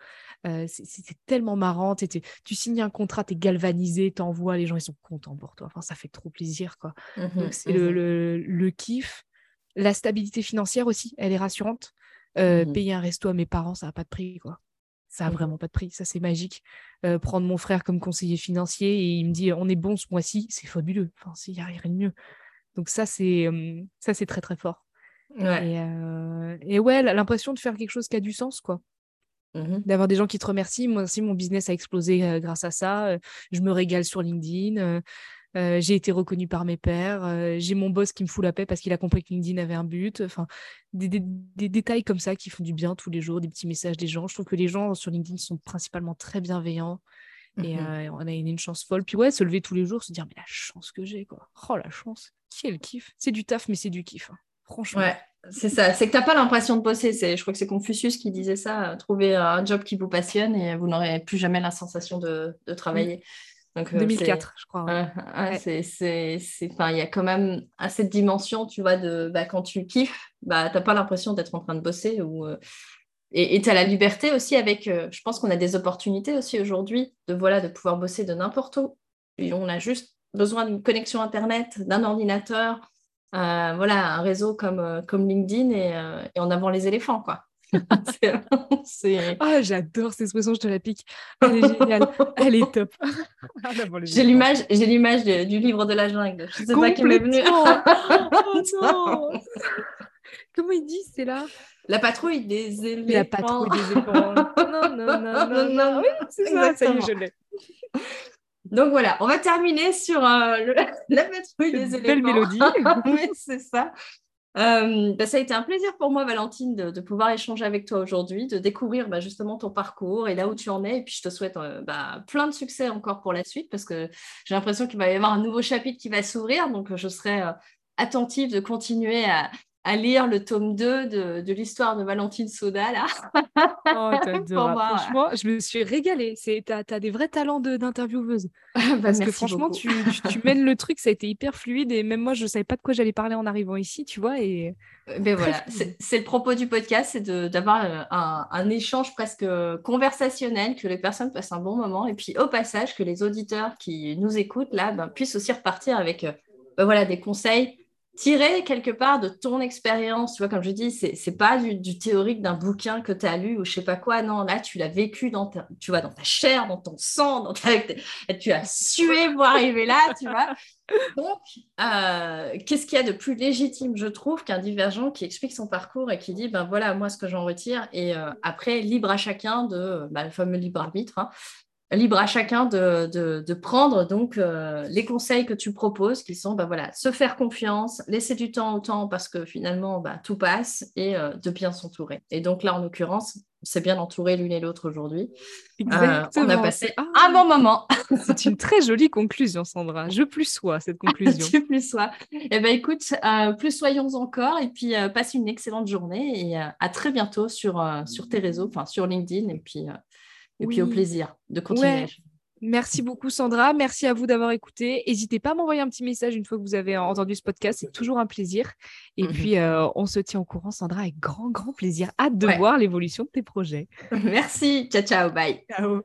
Euh, c'est tellement marrant. tu signes un contrat, tu es galvanisé, tu envoies, les gens, ils sont contents pour toi. Enfin, ça fait trop plaisir. quoi. Mmh Donc, c'est le, le, le, kiff. La stabilité financière aussi, elle est rassurante. Euh, mmh payer un resto à mes parents, ça n'a pas de prix, quoi. Ça n'a mmh vraiment pas de prix, ça c'est magique. Euh, prendre mon frère comme conseiller financier et il me dit on est bon ce mois-ci, c'est fabuleux. Enfin, s'il n'y a rien de mieux. Donc ça c'est ça c'est très très fort. Et, euh, et, ouais, l'impression de faire quelque chose qui a du sens, quoi. Mmh D'avoir des gens qui te remercient. Moi aussi, mon business a explosé grâce à ça. je me régale sur LinkedIn. Euh, j'ai été reconnue par mes pairs, euh, j'ai mon boss qui me fout la paix parce qu'il a compris que LinkedIn avait un but. Enfin, des, détails comme ça qui font du bien tous les jours, des petits messages des gens. Je trouve que les gens sur LinkedIn sont principalement très bienveillants. Et mmh euh, on a une, chance folle. Puis ouais, se lever tous les jours, se dire, mais la chance que j'ai, quoi. Oh, la chance. Quel kiff. C'est du taf, mais c'est du kiff. Hein. Franchement. Ouais, c'est ça. C'est que tu n'as pas l'impression de bosser. Je crois que c'est Confucius qui disait ça. Trouver un job qui vous passionne et vous n'aurez plus jamais la sensation de, de mmh. Travailler. 2004, euh, je crois. il y a quand même à cette dimension, tu vois, de bah, quand tu kiffes, bah, tu n'as pas l'impression d'être en train de bosser. Ou, euh, et tu as la liberté aussi avec, euh, je pense qu'on a des opportunités aussi aujourd'hui de, voilà, de pouvoir bosser de n'importe où. Et on a juste besoin d'une connexion Internet, d'un ordinateur, voilà, un réseau comme, comme LinkedIn et, et en avant les éléphants, quoi. Ah, j'adore cette expression, je te la pique. Elle est géniale, elle est top. Ah, j'ai l'image, j'ai l'image du livre de la jungle. Je sais pas qui m'est venu. oh, Comment il dit, c'est là? La patrouille des éléphants. La patrouille des éléphants. non, non, non, non, non. Oui, c'est ça, ça y est, je l'ai. Donc voilà, on va terminer sur euh, la patrouille des éléphants. Belle mélodie. oui, c'est ça. Euh, bah, ça a été un plaisir pour moi, Valentine, de, pouvoir échanger avec toi aujourd'hui, de découvrir bah, justement ton parcours et là où tu en es. Et puis, je te souhaite euh, bah, plein de succès encore pour la suite parce que j'ai l'impression qu'il va y avoir un nouveau chapitre qui va s'ouvrir. Donc, je serai euh, attentive de continuer à, à lire le tome 2 de, de l'histoire de Valentine Soda, là. oh, t'adores. franchement, je me suis régalée. Tu as, as, des vrais talents d'intervieweuse. Bah, Parce que franchement, tu, tu, mènes le truc, ça a été hyper fluide. Et même moi, je ne savais pas de quoi j'allais parler en arrivant ici, tu vois. Et... Euh, ben voilà, c'est le propos du podcast, c'est d'avoir euh, un, un, échange presque conversationnel, que les personnes passent un bon moment. Et puis, au passage, que les auditeurs qui nous écoutent, là, ben, puissent aussi repartir avec euh, ben voilà, des conseils tirer quelque part de ton expérience, tu vois, comme je dis, c'est, c'est pas du, théorique d'un bouquin que tu as lu ou je sais pas quoi, non, là, tu l'as vécu dans ta, tu vois, dans ta chair, dans ton sang, dans ta, tu as sué pour arriver là, tu vois. Donc, euh, qu'est-ce qu'il y a de plus légitime, je trouve, qu'un divergent qui explique son parcours et qui dit, ben voilà, moi, ce que j'en retire, et euh, après, libre à chacun de, ben, le fameux libre arbitre, hein, libre à chacun de, prendre donc euh, les conseils que tu proposes, qui sont bah, voilà, se faire confiance, laisser du temps au temps parce que finalement bah, tout passe et euh, de bien s'entourer. Et donc là, en l'occurrence, s'est bien entouré l'une et l'autre aujourd'hui. Exactement. on a passé un bon moment. C'est une très jolie conclusion, Sandra. Je plus sois cette conclusion. Je plus sois. Eh ben écoute, plus soyons encore et puis passe une excellente journée et à très bientôt sur, sur tes réseaux, enfin sur LinkedIn et puis, et puis au plaisir de continuer. Merci beaucoup Sandra, merci à vous d'avoir écouté. N'hésitez pas à m'envoyer un petit message une fois que vous avez entendu ce podcast, c'est toujours un plaisir. Et mhm. puis euh, on se tient au courant Sandra avec grand grand plaisir. Hâte de voir l'évolution de tes projets. Merci, ciao ciao, bye. Ciao.